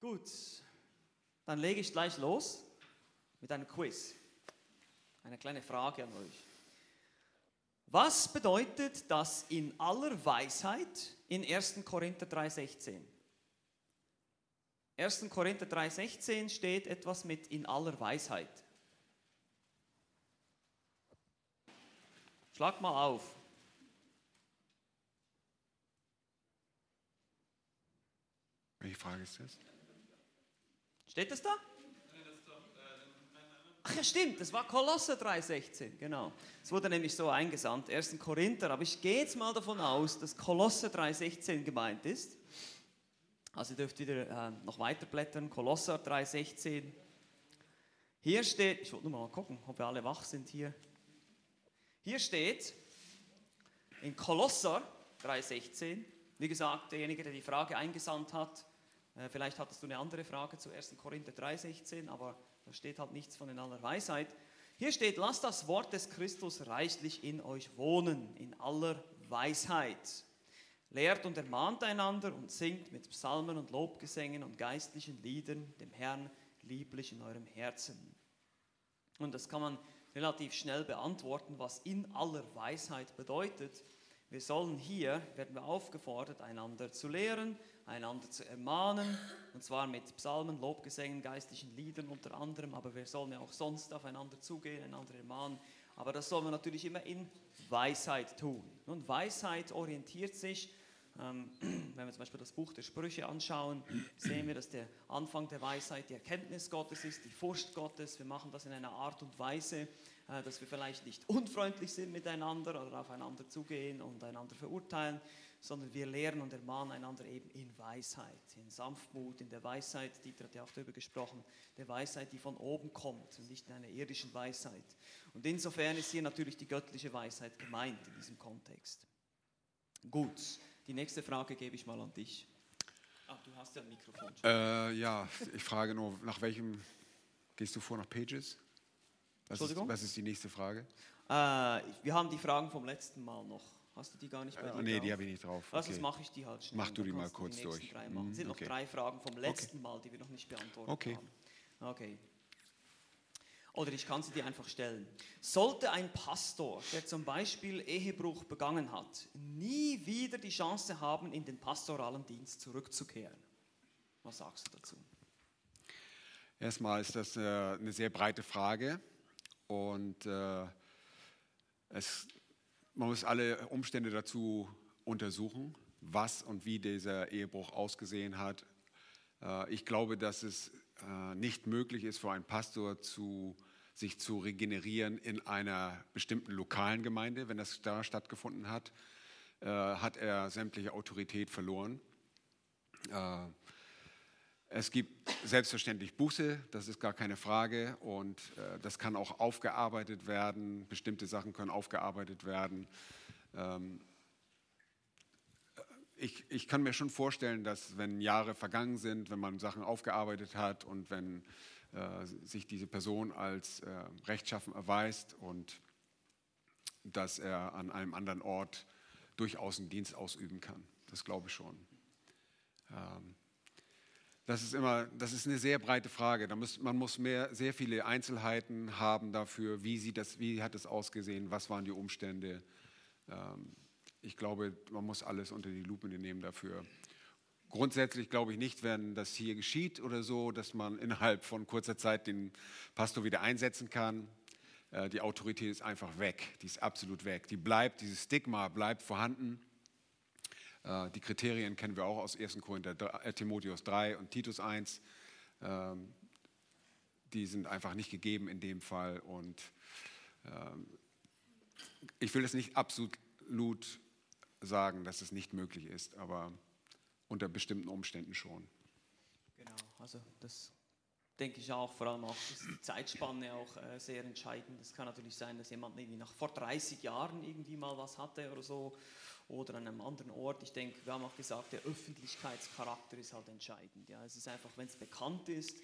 Gut, dann lege ich gleich los mit einem Quiz. Eine kleine Frage an euch. Was bedeutet das in aller Weisheit in 1. Korinther 3,16? 1. Korinther 3,16 steht etwas mit in aller Weisheit. Schlag mal auf. Welche Frage ist das? Steht das da? Ach ja, stimmt, das war Kolosser 3,16, genau. Es wurde nämlich so eingesandt, 1. Korinther, aber ich gehe jetzt mal davon aus, dass Kolosser 3,16 gemeint ist. Also ihr dürft wieder äh, noch weiter blättern, Kolosser 3,16. Hier steht, ich wollte nur mal gucken, ob wir alle wach sind hier. Hier steht in Kolosser 3,16, wie gesagt, derjenige, der die Frage eingesandt hat, äh, vielleicht hattest du eine andere Frage zu 1. Korinther 3,16, aber da steht halt nichts von in aller Weisheit. Hier steht, lasst das Wort des Christus reichlich in euch wohnen, in aller Weisheit. Lehrt und ermahnt einander und singt mit Psalmen und Lobgesängen und geistlichen Liedern dem Herrn lieblich in eurem Herzen. Und das kann man relativ schnell beantworten, was in aller Weisheit bedeutet. Wir sollen hier, werden wir aufgefordert, einander zu lehren, einander zu ermahnen, und zwar mit Psalmen, Lobgesängen, geistlichen Liedern unter anderem, aber wir sollen ja auch sonst aufeinander zugehen, einander ermahnen. Aber das sollen wir natürlich immer in Weisheit tun. Und Weisheit orientiert sich, ähm, wenn wir zum Beispiel das Buch der Sprüche anschauen, sehen wir, dass der Anfang der Weisheit die Erkenntnis Gottes ist, die Furcht Gottes. Wir machen das in einer Art und Weise, äh, dass wir vielleicht nicht unfreundlich sind miteinander oder aufeinander zugehen und einander verurteilen, sondern wir lehren und ermahnen einander eben in Weisheit, in Sanftmut, in der Weisheit, Dieter hat ja auch darüber gesprochen, der Weisheit, die von oben kommt und nicht in einer irdischen Weisheit. Und insofern ist hier natürlich die göttliche Weisheit gemeint in diesem Kontext. Gut, die nächste Frage gebe ich mal an dich. Ah, du hast ja ein Mikrofon. Äh, ja, ich frage nur, nach welchem gehst du vor, nach Pages? Was ist, Entschuldigung? was ist die nächste Frage? Äh, wir haben die Fragen vom letzten Mal noch. Hast du die gar nicht bei Äh, dir nee, drauf? die habe ich nicht drauf. Also Okay. das mache ich die halt schnell. Mach du die mal kurz die durch. Drei machen. Mhm, Es sind okay. noch drei Fragen vom letzten Mal, die wir noch nicht beantwortet Okay. haben. Okay. Oder ich kann sie dir einfach stellen. Sollte ein Pastor, der zum Beispiel Ehebruch begangen hat, nie wieder die Chance haben, in den pastoralen Dienst zurückzukehren? Was sagst du dazu? Erstmal ist das äh, eine sehr breite Frage und äh, es, man muss alle Umstände dazu untersuchen, was und wie dieser Ehebruch ausgesehen hat. Äh, ich glaube, dass es äh, nicht möglich ist für einen Pastor zu sich zu regenerieren in einer bestimmten lokalen Gemeinde, wenn das da stattgefunden hat, äh, hat er sämtliche Autorität verloren. Äh, es gibt selbstverständlich Buße, das ist gar keine Frage. Und äh, das kann auch aufgearbeitet werden. Bestimmte Sachen können aufgearbeitet werden. Ähm, ich, ich kann mir schon vorstellen, dass wenn Jahre vergangen sind, wenn man Sachen aufgearbeitet hat und wenn äh, sich diese Person als äh, rechtschaffen erweist und dass er an einem anderen Ort durchaus einen Dienst ausüben kann. Das glaube ich schon. Ähm, das ist immer, das ist eine sehr breite Frage. Da muss, man muss mehr, sehr viele Einzelheiten haben dafür, wie, sieht das, wie hat es ausgesehen, was waren die Umstände. Ähm, ich glaube, man muss alles unter die Lupe nehmen dafür. Grundsätzlich glaube ich nicht, wenn das hier geschieht oder so, dass man innerhalb von kurzer Zeit den Pastor wieder einsetzen kann. Äh, Die Autorität ist einfach weg, die ist absolut weg. Die bleibt, dieses Stigma bleibt vorhanden. Äh, Die Kriterien kennen wir auch aus 1. Korinther, äh, Timotheus 3 und Titus 1. Ähm, Die sind einfach nicht gegeben in dem Fall. Und ähm, ich will es nicht absolut sagen, dass es nicht möglich ist, aber unter bestimmten Umständen schon. Genau, also das denke ich auch, vor allem auch ist die Zeitspanne auch äh, sehr entscheidend. Es kann natürlich sein, dass jemand irgendwie nach vor 30 Jahren irgendwie mal was hatte oder so oder an einem anderen Ort. Ich denke, wir haben auch gesagt, der Öffentlichkeitscharakter ist halt entscheidend. Ja, es ist einfach, wenn es bekannt ist,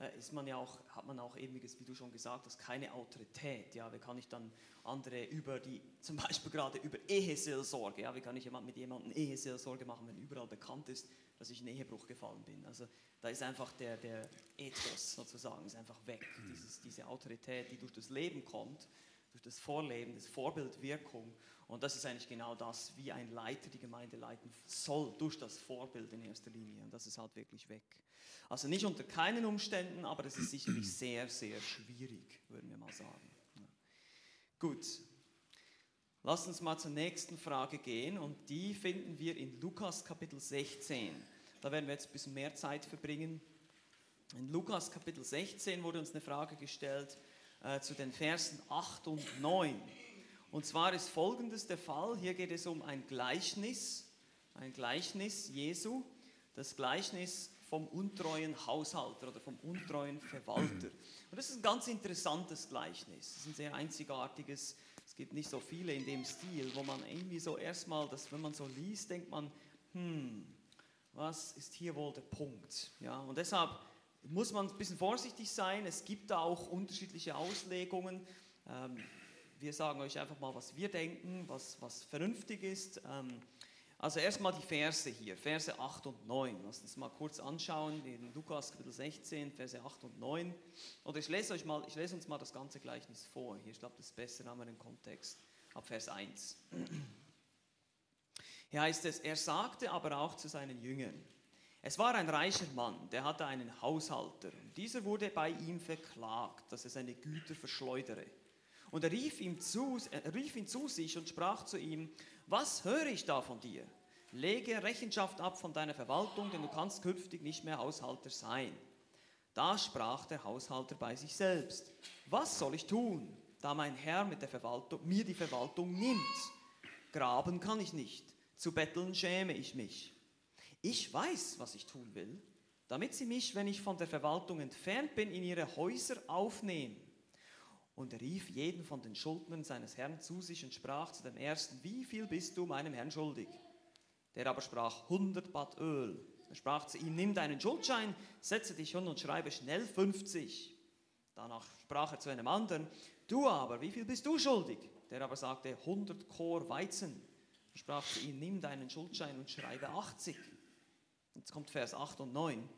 äh, ist man ja auch, hat man auch eben, wie du schon gesagt hast, keine Autorität. Ja, wie kann ich dann andere über die, zum Beispiel gerade über Eheseelsorge, ja, wie kann ich mit jemandem Eheseelsorge machen, wenn überall bekannt ist, dass ich in Ehebruch gefallen bin. Also da ist einfach der, der Ethos sozusagen, ist einfach weg. Dieses, diese Autorität, die durch das Leben kommt, durch das Vorleben, das Vorbildwirkung. Und das ist eigentlich genau das, wie ein Leiter die Gemeinde leiten soll, durch das Vorbild in erster Linie. Und das ist halt wirklich weg. Also nicht unter keinen Umständen, aber es ist sicherlich sehr, sehr schwierig, würden wir mal sagen. Ja. Gut, Lass uns mal zur nächsten Frage gehen und die finden wir in Lukas Kapitel 16. Da werden wir jetzt ein bisschen mehr Zeit verbringen. In Lukas Kapitel 16 wurde uns eine Frage gestellt äh, zu den Versen 8 und 9. Und zwar ist folgendes der Fall. Hier geht es um ein Gleichnis, ein Gleichnis Jesu, das Gleichnis vom untreuen Haushalter oder vom untreuen Verwalter. Und das ist ein ganz interessantes Gleichnis. Das ist ein sehr einzigartiges es gibt nicht so viele in dem Stil, wo man irgendwie so erstmal, dass wenn man so liest, denkt man, hm, was ist hier wohl der Punkt? Ja, und deshalb muss man ein bisschen vorsichtig sein. Es gibt da auch unterschiedliche Auslegungen. Ähm, wir sagen euch einfach mal, was wir denken, was, was vernünftig ist. Ähm, also erstmal die Verse hier, Verse 8 und 9. Lass uns mal kurz anschauen, in Lukas Kapitel 16, Verse 8 und 9. Oder ich lese, euch mal, ich lese uns mal das ganze Gleichnis vor. Hier, ich glaube, das ist besser, haben wir den Kontext. Ab Vers 1. Hier heißt es, er sagte aber auch zu seinen Jüngern, es war ein reicher Mann, der hatte einen Haushalter. Und dieser wurde bei ihm verklagt, dass er seine Güter verschleudere. Und er rief, ihm zu, er rief ihn zu sich und sprach zu ihm, was höre ich da von dir? Lege Rechenschaft ab von deiner Verwaltung, denn du kannst künftig nicht mehr Haushalter sein. Da sprach der Haushalter bei sich selbst, was soll ich tun, da mein Herr mit der Verwaltung, mir die Verwaltung nimmt? Graben kann ich nicht, zu betteln schäme ich mich. Ich weiß, was ich tun will, damit sie mich, wenn ich von der Verwaltung entfernt bin, in ihre Häuser aufnehmen und er rief jeden von den Schuldnern seines Herrn zu sich und sprach zu dem ersten, wie viel bist du meinem Herrn schuldig? Der aber sprach, 100 Bad Öl. Er sprach zu ihm, nimm deinen Schuldschein, setze dich hin und schreibe schnell 50. Danach sprach er zu einem anderen, du aber, wie viel bist du schuldig? Der aber sagte, 100 Chor Weizen. Er sprach zu ihm, nimm deinen Schuldschein und schreibe 80. Jetzt kommt Vers 8 und 9.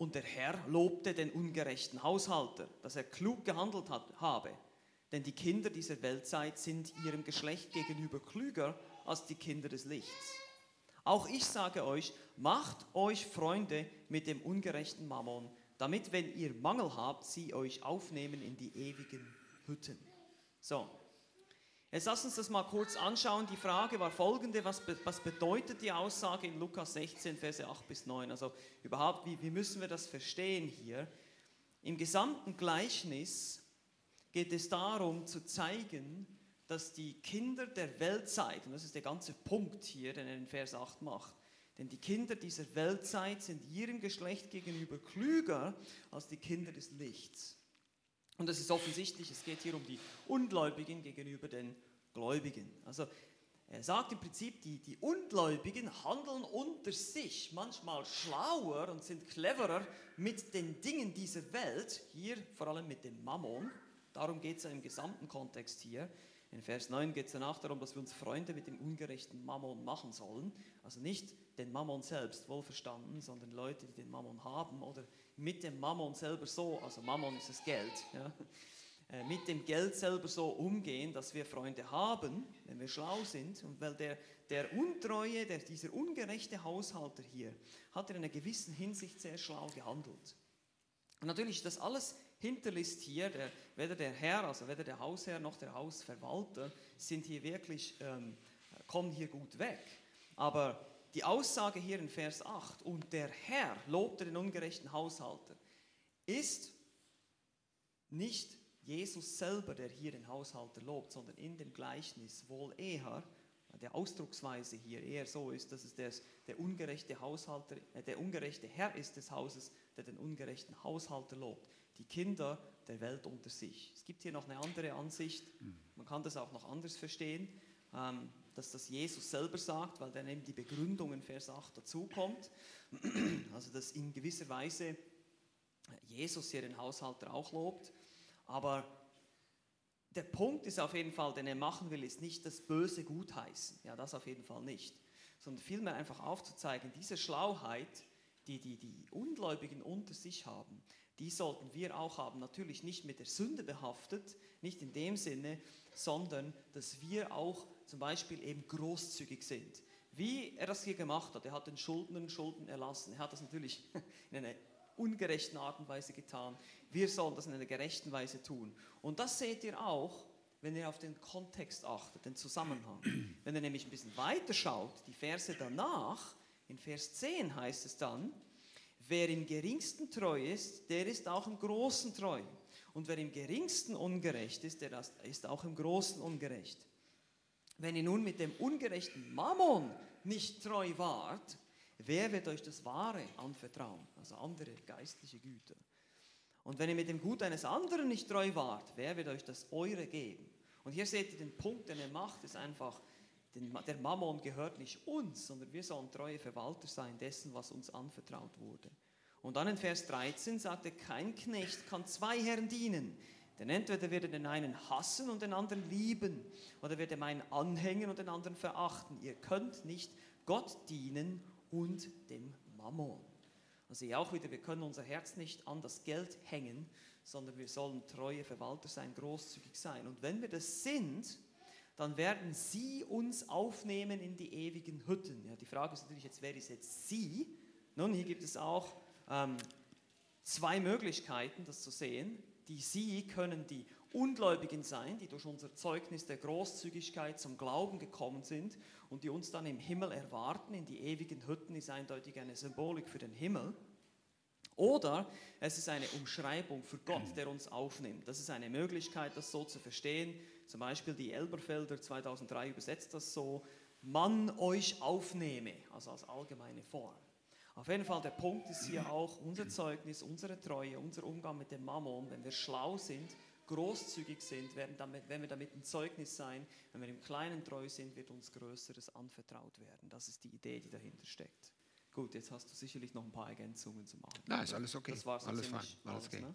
Und der Herr lobte den ungerechten Haushalter, dass er klug gehandelt hat, habe. Denn die Kinder dieser Weltzeit sind ihrem Geschlecht gegenüber klüger als die Kinder des Lichts. Auch ich sage euch, macht euch Freunde mit dem ungerechten Mammon, damit, wenn ihr Mangel habt, sie euch aufnehmen in die ewigen Hütten. So, Jetzt lass uns das mal kurz anschauen. Die Frage war folgende, was, was bedeutet die Aussage in Lukas 16, Verse 8 bis 9? Also überhaupt, wie, wie müssen wir das verstehen hier? Im gesamten Gleichnis geht es darum zu zeigen, dass die Kinder der Weltzeit, und das ist der ganze Punkt hier, den er in Vers 8 macht, denn die Kinder dieser Weltzeit sind ihrem Geschlecht gegenüber klüger als die Kinder des Lichts. Und das ist offensichtlich, es geht hier um die Ungläubigen gegenüber den Gläubigen. Also er sagt im Prinzip, die, die Ungläubigen handeln unter sich manchmal schlauer und sind cleverer mit den Dingen dieser Welt, hier vor allem mit dem Mammon. Darum geht es ja im gesamten Kontext hier. In Vers 9 geht es danach darum, dass wir uns Freunde mit dem ungerechten Mammon machen sollen. Also nicht den Mammon selbst wohlverstanden, sondern Leute, die den Mammon haben oder mit dem Mammon selber so, also Mammon ist das Geld, ja, äh, mit dem Geld selber so umgehen, dass wir Freunde haben, wenn wir schlau sind. Und weil der, der Untreue, der, dieser ungerechte Haushalter hier, hat in einer gewissen Hinsicht sehr schlau gehandelt. Und natürlich ist das alles Hinterlist hier, der, weder der Herr, also weder der Hausherr noch der Hausverwalter sind hier wirklich, ähm, kommen hier gut weg. Aber die Aussage hier in Vers 8, und der Herr lobte den ungerechten Haushalter, ist nicht Jesus selber, der hier den Haushalter lobt, sondern in dem Gleichnis wohl eher, der Ausdrucksweise hier eher so ist, dass es der, der ungerechte Haushalter, äh, der ungerechte Herr ist des Hauses, der den ungerechten Haushalter lobt. Die Kinder der Welt unter sich. Es gibt hier noch eine andere Ansicht. Man kann das auch noch anders verstehen. Ähm, dass das Jesus selber sagt, weil dann eben die Begründung in Vers 8 dazukommt. Also dass in gewisser Weise Jesus hier den Haushalter auch lobt. Aber der Punkt ist auf jeden Fall, den er machen will, ist nicht das Böse gutheißen. Ja, das auf jeden Fall nicht. Sondern vielmehr einfach aufzuzeigen, diese Schlauheit, die die, die Ungläubigen unter sich haben, die sollten wir auch haben. Natürlich nicht mit der Sünde behaftet, nicht in dem Sinne, sondern dass wir auch zum Beispiel eben großzügig sind. Wie er das hier gemacht hat, er hat den Schuldnern Schulden erlassen. Er hat das natürlich in einer ungerechten Art und Weise getan. Wir sollen das in einer gerechten Weise tun. Und das seht ihr auch, wenn ihr auf den Kontext achtet, den Zusammenhang. Wenn ihr nämlich ein bisschen weiter schaut, die Verse danach, in Vers 10 heißt es dann, wer im geringsten treu ist, der ist auch im großen treu. Und wer im geringsten ungerecht ist, der ist auch im großen ungerecht. Wenn ihr nun mit dem ungerechten Mammon nicht treu wart, wer wird euch das Wahre anvertrauen? Also andere geistliche Güter. Und wenn ihr mit dem Gut eines anderen nicht treu wart, wer wird euch das Eure geben? Und hier seht ihr den Punkt, den er macht, ist einfach, der Mammon gehört nicht uns, sondern wir sollen treue Verwalter sein dessen, was uns anvertraut wurde. Und dann in Vers 13 sagt er, kein Knecht kann zwei Herren dienen. Denn entweder wird er den einen hassen und den anderen lieben, oder wird er einen anhängen und den anderen verachten. Ihr könnt nicht Gott dienen und dem Mammon. Also hier auch wieder, wir können unser Herz nicht an das Geld hängen, sondern wir sollen treue Verwalter sein, großzügig sein. Und wenn wir das sind, dann werden sie uns aufnehmen in die ewigen Hütten. Ja, die Frage ist natürlich jetzt, wer ist jetzt sie? Nun, hier gibt es auch ähm, zwei Möglichkeiten, das zu sehen. Die sie können die Ungläubigen sein, die durch unser Zeugnis der Großzügigkeit zum Glauben gekommen sind und die uns dann im Himmel erwarten. In die ewigen Hütten ist eindeutig eine Symbolik für den Himmel. Oder es ist eine Umschreibung für Gott, der uns aufnimmt. Das ist eine Möglichkeit, das so zu verstehen. Zum Beispiel die Elberfelder 2003 übersetzt das so, man euch aufnehme, also als allgemeine Form. Auf jeden Fall, der Punkt ist hier auch unser Zeugnis, unsere Treue, unser Umgang mit dem Mammon. Wenn wir schlau sind, großzügig sind, werden damit, werden wir damit ein Zeugnis sein. Wenn wir im Kleinen treu sind, wird uns Größeres anvertraut werden. Das ist die Idee, die dahinter steckt. Gut, jetzt hast du sicherlich noch ein paar Ergänzungen zu machen. Nein, ist alles okay. Das war alles fein. Alles, alles okay. Ne?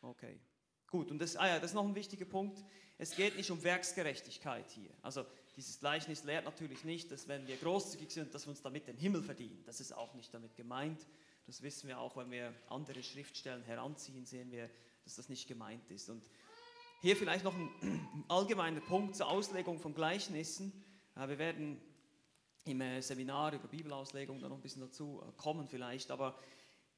Okay. Gut, und das, ah ja, das ist noch ein wichtiger Punkt. Es geht nicht um Werksgerechtigkeit hier. Also dieses Gleichnis lehrt natürlich nicht, dass wenn wir großzügig sind, dass wir uns damit den Himmel verdienen. Das ist auch nicht damit gemeint. Das wissen wir auch, wenn wir andere Schriftstellen heranziehen, sehen wir, dass das nicht gemeint ist. Und hier vielleicht noch ein allgemeiner Punkt zur Auslegung von Gleichnissen. Wir werden im äh, Seminar über Bibelauslegung dann noch ein bisschen dazu äh, kommen vielleicht, aber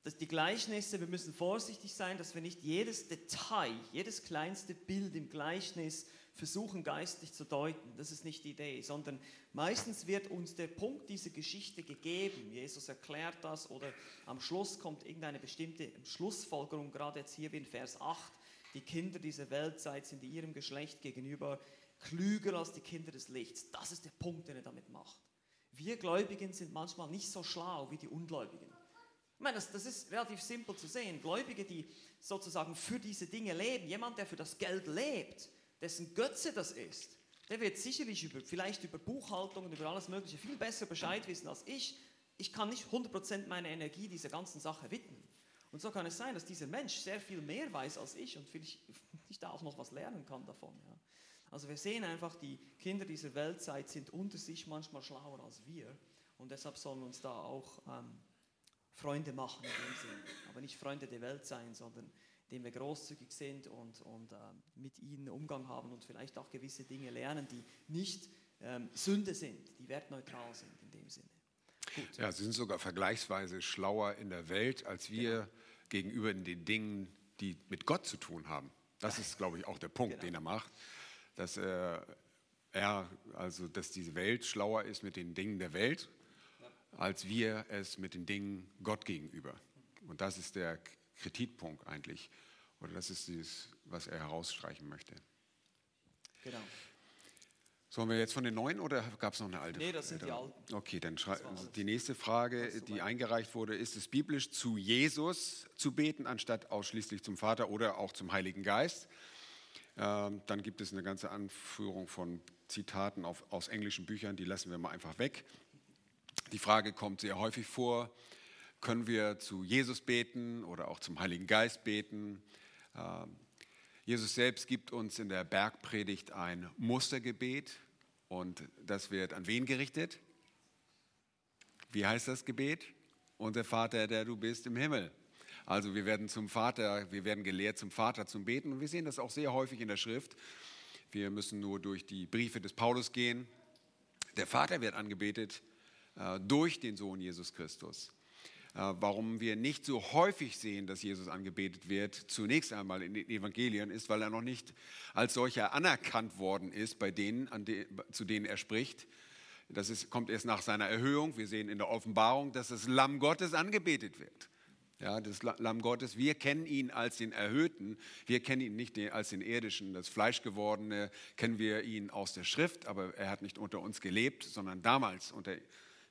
dass die Gleichnisse, wir müssen vorsichtig sein, dass wir nicht jedes Detail, jedes kleinste Bild im Gleichnis versuchen geistig zu deuten. Das ist nicht die Idee, sondern meistens wird uns der Punkt dieser Geschichte gegeben. Jesus erklärt das oder am Schluss kommt irgendeine bestimmte Schlussfolgerung, gerade jetzt hier wie in Vers 8 die Kinder dieser Weltzeit sind ihrem Geschlecht gegenüber klüger als die Kinder des Lichts. Das ist der Punkt, den er damit macht. Wir Gläubigen sind manchmal nicht so schlau wie die Ungläubigen. Ich meine, das, das ist relativ simpel zu sehen. Gläubige, die sozusagen für diese Dinge leben, jemand, der für das Geld lebt, dessen Götze das ist, der wird sicherlich über, vielleicht über Buchhaltung und über alles Mögliche viel besser Bescheid wissen als ich. Ich kann nicht 100% meiner Energie dieser ganzen Sache widmen. Und so kann es sein, dass dieser Mensch sehr viel mehr weiß als ich und vielleicht ich da auch noch was lernen kann davon. Ja. Also wir sehen einfach, die Kinder dieser Weltzeit sind unter sich manchmal schlauer als wir und deshalb sollen uns da auch ähm, Freunde machen in dem Sinn. Aber nicht Freunde der Welt sein, sondern indem wir großzügig sind und, und äh, mit ihnen Umgang haben und vielleicht auch gewisse Dinge lernen, die nicht ähm, Sünde sind, die wertneutral sind in dem Sinne. Gut. Ja, sie sind sogar vergleichsweise schlauer in der Welt als wir. Genau gegenüber den Dingen, die mit Gott zu tun haben. Das ist, glaube ich, auch der Punkt, genau. den er macht, dass äh, er, also, dass diese Welt schlauer ist mit den Dingen der Welt, als wir es mit den Dingen Gott gegenüber. Und das ist der Kritikpunkt eigentlich, oder das ist dieses, was er herausstreichen möchte. Genau. Sollen wir jetzt von den neuen oder gab es noch eine alte? Nee, das sind die alten. Okay, dann die nächste Frage, die eingereicht wurde, ist es biblisch zu Jesus zu beten, anstatt ausschließlich zum Vater oder auch zum Heiligen Geist? Ähm, dann gibt es eine ganze Anführung von Zitaten auf, aus englischen Büchern, die lassen wir mal einfach weg. Die Frage kommt sehr häufig vor, können wir zu Jesus beten oder auch zum Heiligen Geist beten. Ähm, Jesus selbst gibt uns in der Bergpredigt ein Mustergebet und das wird an wen gerichtet? Wie heißt das Gebet? Unser Vater, der du bist im Himmel. Also wir werden zum Vater, wir werden gelehrt zum Vater zum Beten und wir sehen das auch sehr häufig in der Schrift. Wir müssen nur durch die Briefe des Paulus gehen. Der Vater wird angebetet äh, durch den Sohn Jesus Christus. Äh, warum wir nicht so häufig sehen, dass Jesus angebetet wird, zunächst einmal in den Evangelien, ist, weil er noch nicht als solcher anerkannt worden ist bei denen, de, zu denen er spricht. Das ist, kommt erst nach seiner Erhöhung. Wir sehen in der Offenbarung, dass das Lamm Gottes angebetet wird. Ja, das Lamm Gottes, wir kennen ihn als den Erhöhten, wir kennen ihn nicht als den Irdischen, das Fleischgewordene, kennen wir ihn aus der Schrift, aber er hat nicht unter uns gelebt, sondern damals unter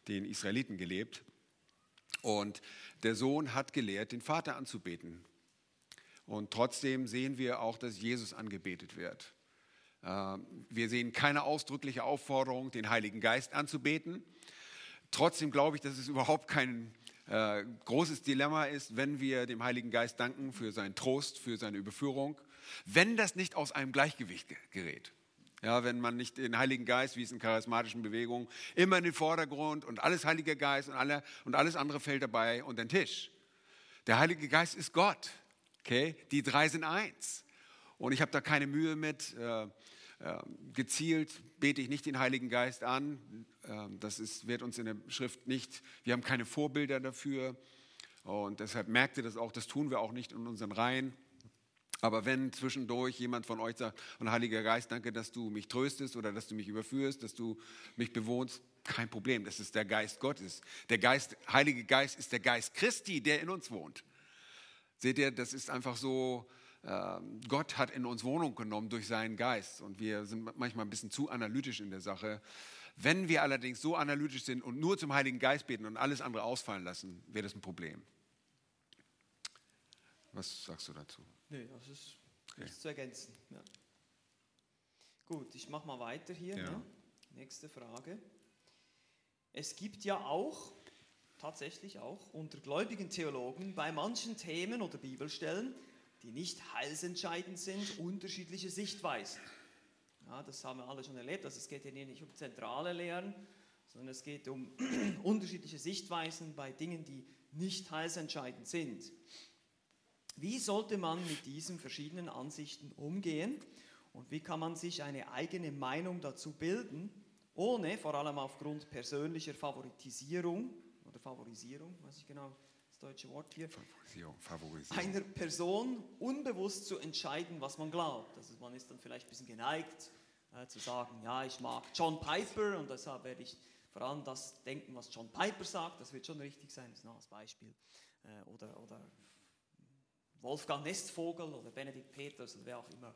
den Israeliten gelebt. Und der Sohn hat gelehrt, den Vater anzubeten. Und trotzdem sehen wir auch, dass Jesus angebetet wird. Äh, wir sehen keine ausdrückliche Aufforderung, den Heiligen Geist anzubeten. Trotzdem glaube ich, dass es überhaupt kein äh, großes Dilemma ist, wenn wir dem Heiligen Geist danken für seinen Trost, für seine Überführung, wenn das nicht aus einem Gleichgewicht gerät. Ja, wenn man nicht den Heiligen Geist, wie es in charismatischen Bewegungen, immer in den Vordergrund und alles Heilige Geist und, alle, und alles andere fällt dabei unter den Tisch. Der Heilige Geist ist Gott. Okay? Die drei sind eins. Und ich habe da keine Mühe mit. Äh, äh, gezielt bete ich nicht den Heiligen Geist an. Äh, das ist, wird uns in der Schrift nicht, wir haben keine Vorbilder dafür. Und deshalb merkt ihr das auch, das tun wir auch nicht in unseren Reihen. Aber wenn zwischendurch jemand von euch sagt, und Heiliger Geist, danke, dass du mich tröstest oder dass du mich überführst, dass du mich bewohnst, kein Problem, das ist der Geist Gottes. Der Geist, Heilige Geist ist der Geist Christi, der in uns wohnt. Seht ihr, das ist einfach so, äh, Gott hat in uns Wohnung genommen durch seinen Geist und wir sind manchmal ein bisschen zu analytisch in der Sache. Wenn wir allerdings so analytisch sind und nur zum Heiligen Geist beten und alles andere ausfallen lassen, wäre das ein Problem. Was sagst du dazu? Nee, das ist okay. nichts zu ergänzen. Ja. Gut, ich mache mal weiter hier. Ja. Ne? Nächste Frage. Es gibt ja auch, tatsächlich auch, unter gläubigen Theologen bei manchen Themen oder Bibelstellen, die nicht heilsentscheidend sind, unterschiedliche Sichtweisen. Ja, das haben wir alle schon erlebt. Also es geht hier nicht um zentrale Lehren, sondern es geht um unterschiedliche Sichtweisen bei Dingen, die nicht heilsentscheidend sind. Wie sollte man mit diesen verschiedenen Ansichten umgehen und wie kann man sich eine eigene Meinung dazu bilden, ohne vor allem aufgrund persönlicher Favoritisierung oder Favorisierung, weiß ich genau das deutsche Wort hier, Favorisierung, Favorisierung. einer Person unbewusst zu entscheiden, was man glaubt. Also man ist dann vielleicht ein bisschen geneigt äh, zu sagen, ja, ich mag John Piper und deshalb werde ich vor allem das denken, was John Piper sagt, das wird schon richtig sein, das ist noch als Beispiel. Äh, oder, oder Wolfgang Nestvogel oder Benedikt Peters oder wer auch immer.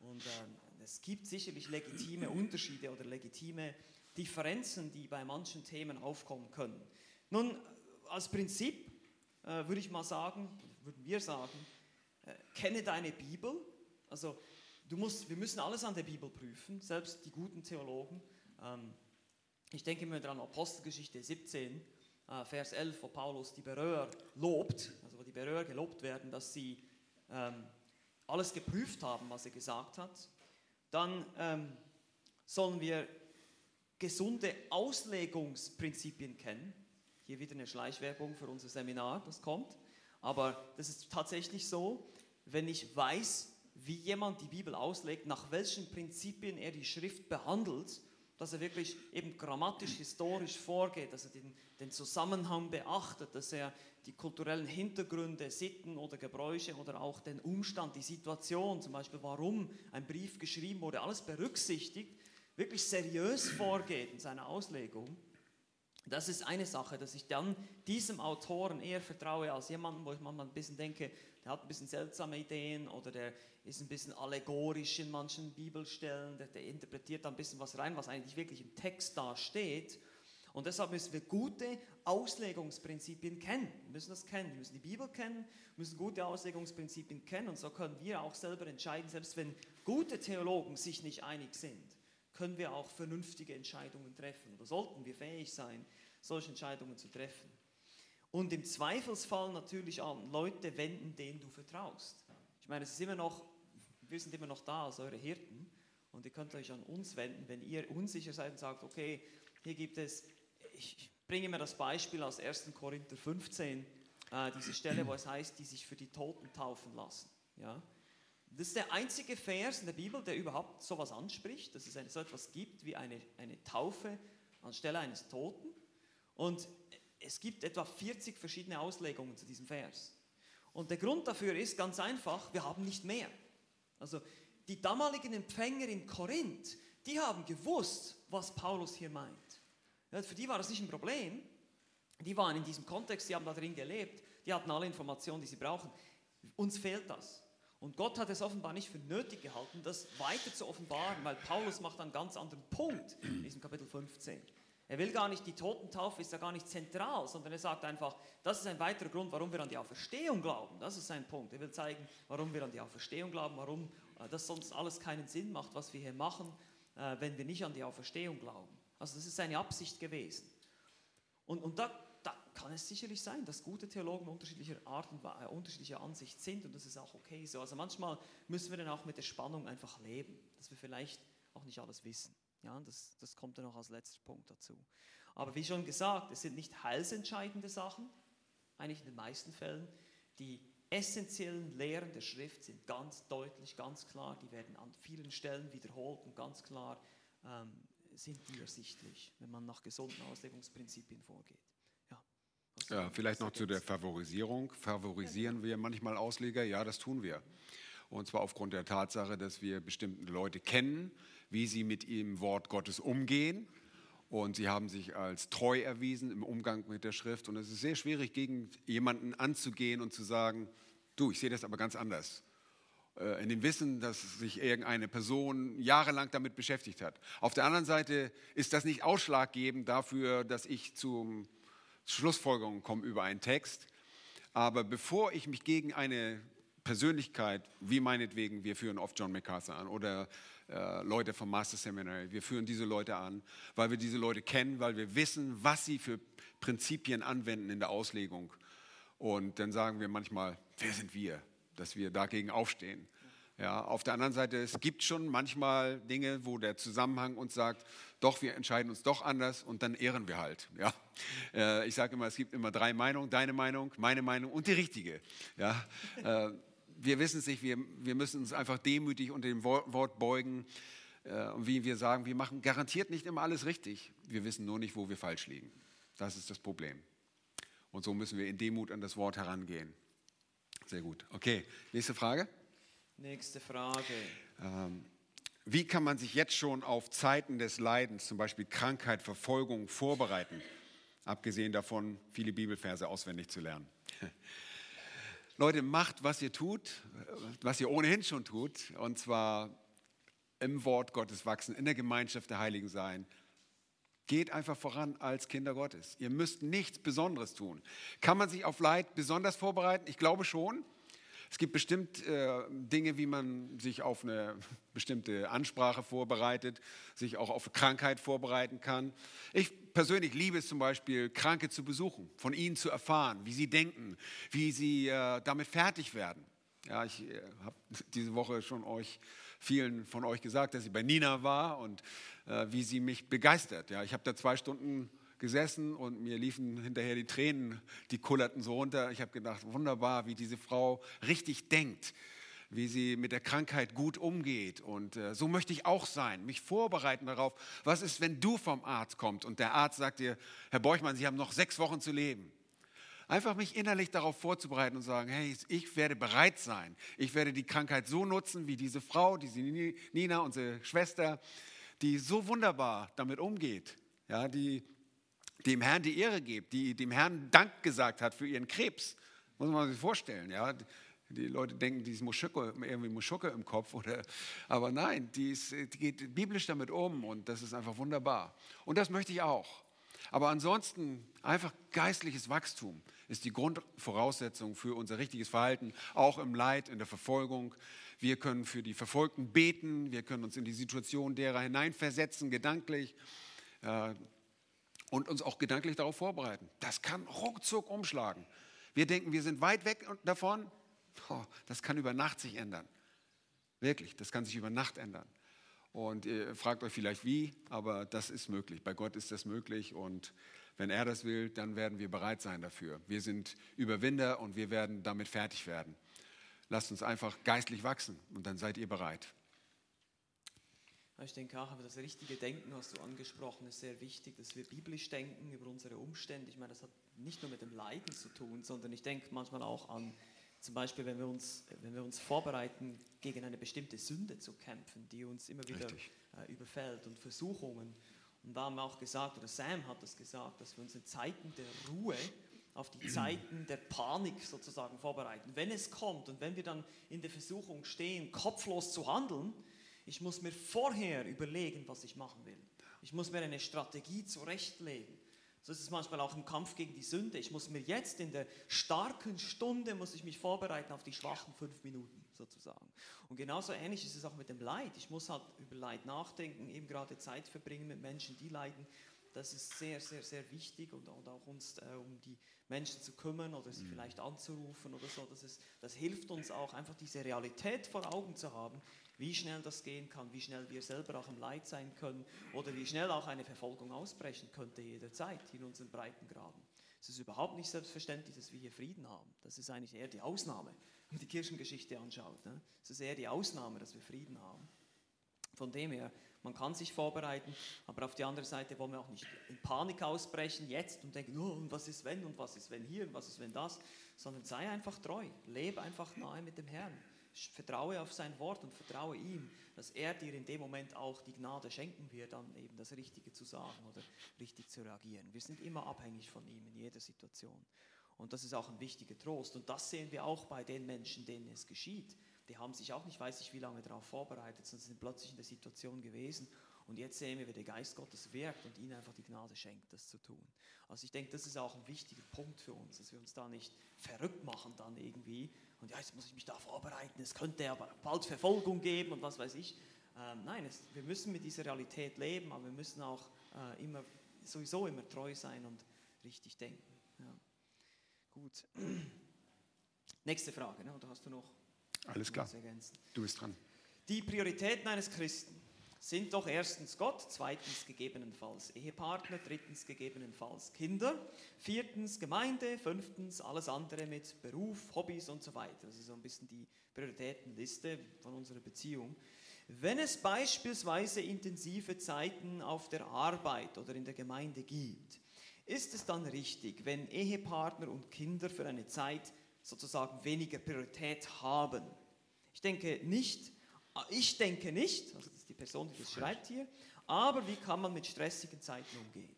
Und ähm, es gibt sicherlich legitime Unterschiede oder legitime Differenzen, die bei manchen Themen aufkommen können. Nun, als Prinzip äh, würde ich mal sagen, würden wir sagen, äh, kenne deine Bibel. Also du musst, wir müssen alles an der Bibel prüfen, selbst die guten Theologen. Ähm, ich denke mir daran, Apostelgeschichte 17, äh, Vers 11, wo Paulus die Beröer lobt, also Beröer gelobt werden, dass sie ähm, alles geprüft haben, was er gesagt hat, dann ähm, sollen wir gesunde Auslegungsprinzipien kennen. Hier wieder eine Schleichwerbung für unser Seminar, das kommt. Aber das ist tatsächlich so, wenn ich weiß, wie jemand die Bibel auslegt, nach welchen Prinzipien er die Schrift behandelt, dass er wirklich eben grammatisch, historisch vorgeht, dass er den, den, Zusammenhang beachtet, dass er die kulturellen Hintergründe, Sitten oder Gebräuche oder auch den Umstand, die Situation, zum Beispiel warum ein Brief geschrieben wurde, alles berücksichtigt, wirklich seriös vorgeht in seiner Auslegung. Das ist eine Sache, dass ich dann diesem Autoren eher vertraue als jemandem, wo ich manchmal ein bisschen denke, der hat ein bisschen seltsame Ideen oder der ist ein bisschen allegorisch in manchen Bibelstellen, der, der interpretiert da ein bisschen was rein, was eigentlich wirklich im Text da steht. Und deshalb müssen wir gute Auslegungsprinzipien kennen. Wir müssen das kennen. Wir müssen die Bibel kennen, müssen gute Auslegungsprinzipien kennen. Und so können wir auch selber entscheiden, selbst wenn gute Theologen sich nicht einig sind, können wir auch vernünftige Entscheidungen treffen. Oder sollten wir fähig sein, solche Entscheidungen zu treffen. und im Zweifelsfall natürlich an Leute wenden, denen du vertraust. Ich meine, es ist immer noch, wir sind immer noch da als eure Hirten und ihr könnt euch an uns wenden, wenn ihr unsicher seid und sagt, okay, hier gibt es, ich bringe mir das Beispiel aus 1. Korinther 15, äh, diese Stelle, wo es heißt, die sich für die Toten taufen lassen. Ja? Das ist der einzige Vers in der Bibel, der überhaupt sowas anspricht, dass es so etwas gibt wie eine, eine Taufe anstelle eines Toten. Und es gibt etwa 40 verschiedene Auslegungen zu diesem Vers. Und der Grund dafür ist ganz einfach, wir haben nicht mehr. Also die damaligen Empfänger in Korinth, die haben gewusst, was Paulus hier meint. Für die war das nicht ein Problem. Die waren in diesem Kontext, die haben da drin gelebt, die hatten alle Informationen, die sie brauchen. Uns fehlt das. Und Gott hat es offenbar nicht für nötig gehalten, das weiter zu offenbaren, weil Paulus macht einen ganz anderen Punkt in diesem Kapitel 15. Er will gar nicht, die Totentaufe ist ja gar nicht zentral, sondern er sagt einfach, das ist ein weiterer Grund, warum wir an die Auferstehung glauben. Das ist sein Punkt. Er will zeigen, warum wir an die Auferstehung glauben, warum äh, das sonst alles keinen Sinn macht, was wir hier machen, äh, wenn wir nicht an die Auferstehung glauben. Also das ist seine Absicht gewesen. Und, und da kann es sicherlich sein, dass gute Theologen unterschiedlicher Art und äh, unterschiedlicher Ansicht sind und das ist auch okay so. Also manchmal müssen wir dann auch mit der Spannung einfach leben, dass wir vielleicht auch nicht alles wissen. Ja, das, das kommt dann noch als letzter Punkt dazu. Aber wie schon gesagt, es sind nicht heilsentscheidende Sachen, eigentlich in den meisten Fällen. Die essentiellen Lehren der Schrift sind ganz deutlich, ganz klar, die werden an vielen Stellen wiederholt und ganz klar ähm, sind die ersichtlich, wenn man nach gesunden Auslegungsprinzipien vorgeht. Ja, vielleicht noch zu der Favorisierung. Favorisieren wir manchmal Ausleger? Ja, das tun wir. Und zwar aufgrund der Tatsache, dass wir bestimmte Leute kennen, wie sie mit dem Wort Gottes umgehen. Und sie haben sich als treu erwiesen im Umgang mit der Schrift. Und es ist sehr schwierig, gegen jemanden anzugehen und zu sagen, du, ich sehe das aber ganz anders. Äh, in dem Wissen, dass sich irgendeine Person jahrelang damit beschäftigt hat. Auf der anderen Seite ist das nicht ausschlaggebend dafür, dass ich zum Schlussfolgerungen kommen über einen Text. Aber bevor ich mich gegen eine Persönlichkeit, wie meinetwegen, wir führen oft John MacArthur an oder äh, Leute vom Master Seminary, wir führen diese Leute an, weil wir diese Leute kennen, weil wir wissen, was sie für Prinzipien anwenden in der Auslegung. Und dann sagen wir manchmal, wer sind wir, dass wir dagegen aufstehen. Ja, auf der anderen Seite, es gibt schon manchmal Dinge, wo der Zusammenhang uns sagt, doch, wir entscheiden uns doch anders und dann ehren wir halt. Ja. Äh, ich sage immer, es gibt immer drei Meinungen, deine Meinung, meine Meinung und die richtige. Ja. Äh, wir wissen es nicht, wir, wir müssen uns einfach demütig unter dem Wort beugen. Äh, und wie wir sagen, wir machen garantiert nicht immer alles richtig. Wir wissen nur nicht, wo wir falsch liegen. Das ist das Problem. Und so müssen wir in Demut an das Wort herangehen. Sehr gut. Okay, nächste Frage. Nächste Frage. Ähm, wie kann man sich jetzt schon auf Zeiten des Leidens, zum Beispiel Krankheit, Verfolgung, vorbereiten? Abgesehen davon, viele Bibelverse auswendig zu lernen. Leute, macht, was ihr tut, was ihr ohnehin schon tut, und zwar im Wort Gottes wachsen, in der Gemeinschaft der Heiligen sein. Geht einfach voran als Kinder Gottes. Ihr müsst nichts Besonderes tun. Kann man sich auf Leid besonders vorbereiten? Ich glaube schon. Es gibt bestimmt äh, Dinge, wie man sich auf eine bestimmte Ansprache vorbereitet, sich auch auf Krankheit vorbereiten kann. Ich persönlich liebe es zum Beispiel, Kranke zu besuchen, von ihnen zu erfahren, wie sie denken, wie sie äh, damit fertig werden. Ja, ich äh, habe diese Woche schon euch vielen von euch gesagt, dass ich bei Nina war und äh, wie sie mich begeistert. Ja, ich habe da zwei Stunden gesessen und mir liefen hinterher die Tränen, die kullerten so runter. Ich habe gedacht, wunderbar, wie diese Frau richtig denkt, wie sie mit der Krankheit gut umgeht. Und äh, so möchte ich auch sein, mich vorbereiten darauf, was ist, wenn du vom Arzt kommst und der Arzt sagt dir, Herr Borchmann, Sie haben noch sechs Wochen zu leben. Einfach mich innerlich darauf vorzubereiten und sagen, hey, ich werde bereit sein. Ich werde die Krankheit so nutzen wie diese Frau, diese Nina, unsere Schwester, die so wunderbar damit umgeht. Ja, die dem Herrn die Ehre gibt, die dem Herrn Dank gesagt hat für ihren Krebs. Muss man sich vorstellen, ja. Die Leute denken, die ist Muschocke, irgendwie Muschocke im Kopf. Oder, aber nein, die, ist, die geht biblisch damit um und das ist einfach wunderbar. Und das möchte ich auch. Aber ansonsten einfach geistliches Wachstum ist die Grundvoraussetzung für unser richtiges Verhalten, auch im Leid, in der Verfolgung. Wir können für die Verfolgten beten, wir können uns in die Situation derer hineinversetzen, gedanklich. Und uns auch gedanklich darauf vorbereiten. Das kann ruckzuck umschlagen. Wir denken, wir sind weit weg davon. Oh, das kann über Nacht sich ändern. Wirklich, das kann sich über Nacht ändern. Und ihr fragt euch vielleicht wie, aber das ist möglich. Bei Gott ist das möglich und wenn er das will, dann werden wir bereit sein dafür. Wir sind Überwinder und wir werden damit fertig werden. Lasst uns einfach geistlich wachsen und dann seid ihr bereit. Ich denke auch, aber das richtige Denken hast du angesprochen, ist sehr wichtig, dass wir biblisch denken über unsere Umstände. Ich meine, das hat nicht nur mit dem Leiden zu tun, sondern ich denke manchmal auch an, zum Beispiel, wenn wir uns, wenn wir uns vorbereiten, gegen eine bestimmte Sünde zu kämpfen, die uns immer wieder äh, überfällt und Versuchungen. Und da haben wir auch gesagt, oder Sam hat das gesagt, dass wir uns in Zeiten der Ruhe auf die Zeiten der Panik sozusagen vorbereiten. Wenn es kommt und wenn wir dann in der Versuchung stehen, kopflos zu handeln, ich muss mir vorher überlegen, was ich machen will. Ich muss mir eine Strategie zurechtlegen. So ist es manchmal auch im Kampf gegen die Sünde. Ich muss mir jetzt in der starken Stunde, muss ich mich vorbereiten auf die schwachen fünf Minuten sozusagen. Und genauso ähnlich ist es auch mit dem Leid. Ich muss halt über Leid nachdenken, eben gerade Zeit verbringen mit Menschen, die leiden. Das ist sehr, sehr, sehr wichtig und, und auch uns äh, um die Menschen zu kümmern oder sie mhm. vielleicht anzurufen oder so. Das, ist, das hilft uns auch einfach diese Realität vor Augen zu haben, wie schnell das gehen kann, wie schnell wir selber auch im Leid sein können oder wie schnell auch eine Verfolgung ausbrechen könnte jederzeit in unseren Breitengraden. Es ist überhaupt nicht selbstverständlich, dass wir hier Frieden haben. Das ist eigentlich eher die Ausnahme, wenn man die Kirchengeschichte anschaut. Ne? Es ist eher die Ausnahme, dass wir Frieden haben. Von dem her, man kann sich vorbereiten, aber auf die andere Seite wollen wir auch nicht in Panik ausbrechen jetzt und denken, oh, und was ist wenn und was ist wenn hier und was ist wenn das, sondern sei einfach treu, lebe einfach nahe mit dem Herrn vertraue auf sein Wort und vertraue ihm, dass er dir in dem Moment auch die Gnade schenken wird, dann eben das Richtige zu sagen oder richtig zu reagieren. Wir sind immer abhängig von ihm in jeder Situation. Und das ist auch ein wichtiger Trost. Und das sehen wir auch bei den Menschen, denen es geschieht. Die haben sich auch nicht, weiß ich wie lange darauf vorbereitet, sondern sind plötzlich in der Situation gewesen. Und jetzt sehen wir, wie der Geist Gottes wirkt und ihnen einfach die Gnade schenkt, das zu tun. Also ich denke, das ist auch ein wichtiger Punkt für uns, dass wir uns da nicht verrückt machen dann irgendwie, und ja, jetzt muss ich mich da vorbereiten, es könnte aber bald Verfolgung geben und was weiß ich. Ähm, nein, es, wir müssen mit dieser Realität leben, aber wir müssen auch äh, immer, sowieso immer treu sein und richtig denken. Ja. Gut. Nächste Frage, ne? oder hast du noch? Alles klar. Du bist dran. Die Prioritäten eines Christen sind doch erstens Gott, zweitens gegebenenfalls Ehepartner, drittens gegebenenfalls Kinder, viertens Gemeinde, fünftens alles andere mit Beruf, Hobbys und so weiter. Das ist so ein bisschen die Prioritätenliste von unserer Beziehung. Wenn es beispielsweise intensive Zeiten auf der Arbeit oder in der Gemeinde gibt, ist es dann richtig, wenn Ehepartner und Kinder für eine Zeit sozusagen weniger Priorität haben? Ich denke nicht, ich denke nicht, also die Person, die das schreibt hier. Aber wie kann man mit stressigen Zeiten umgehen?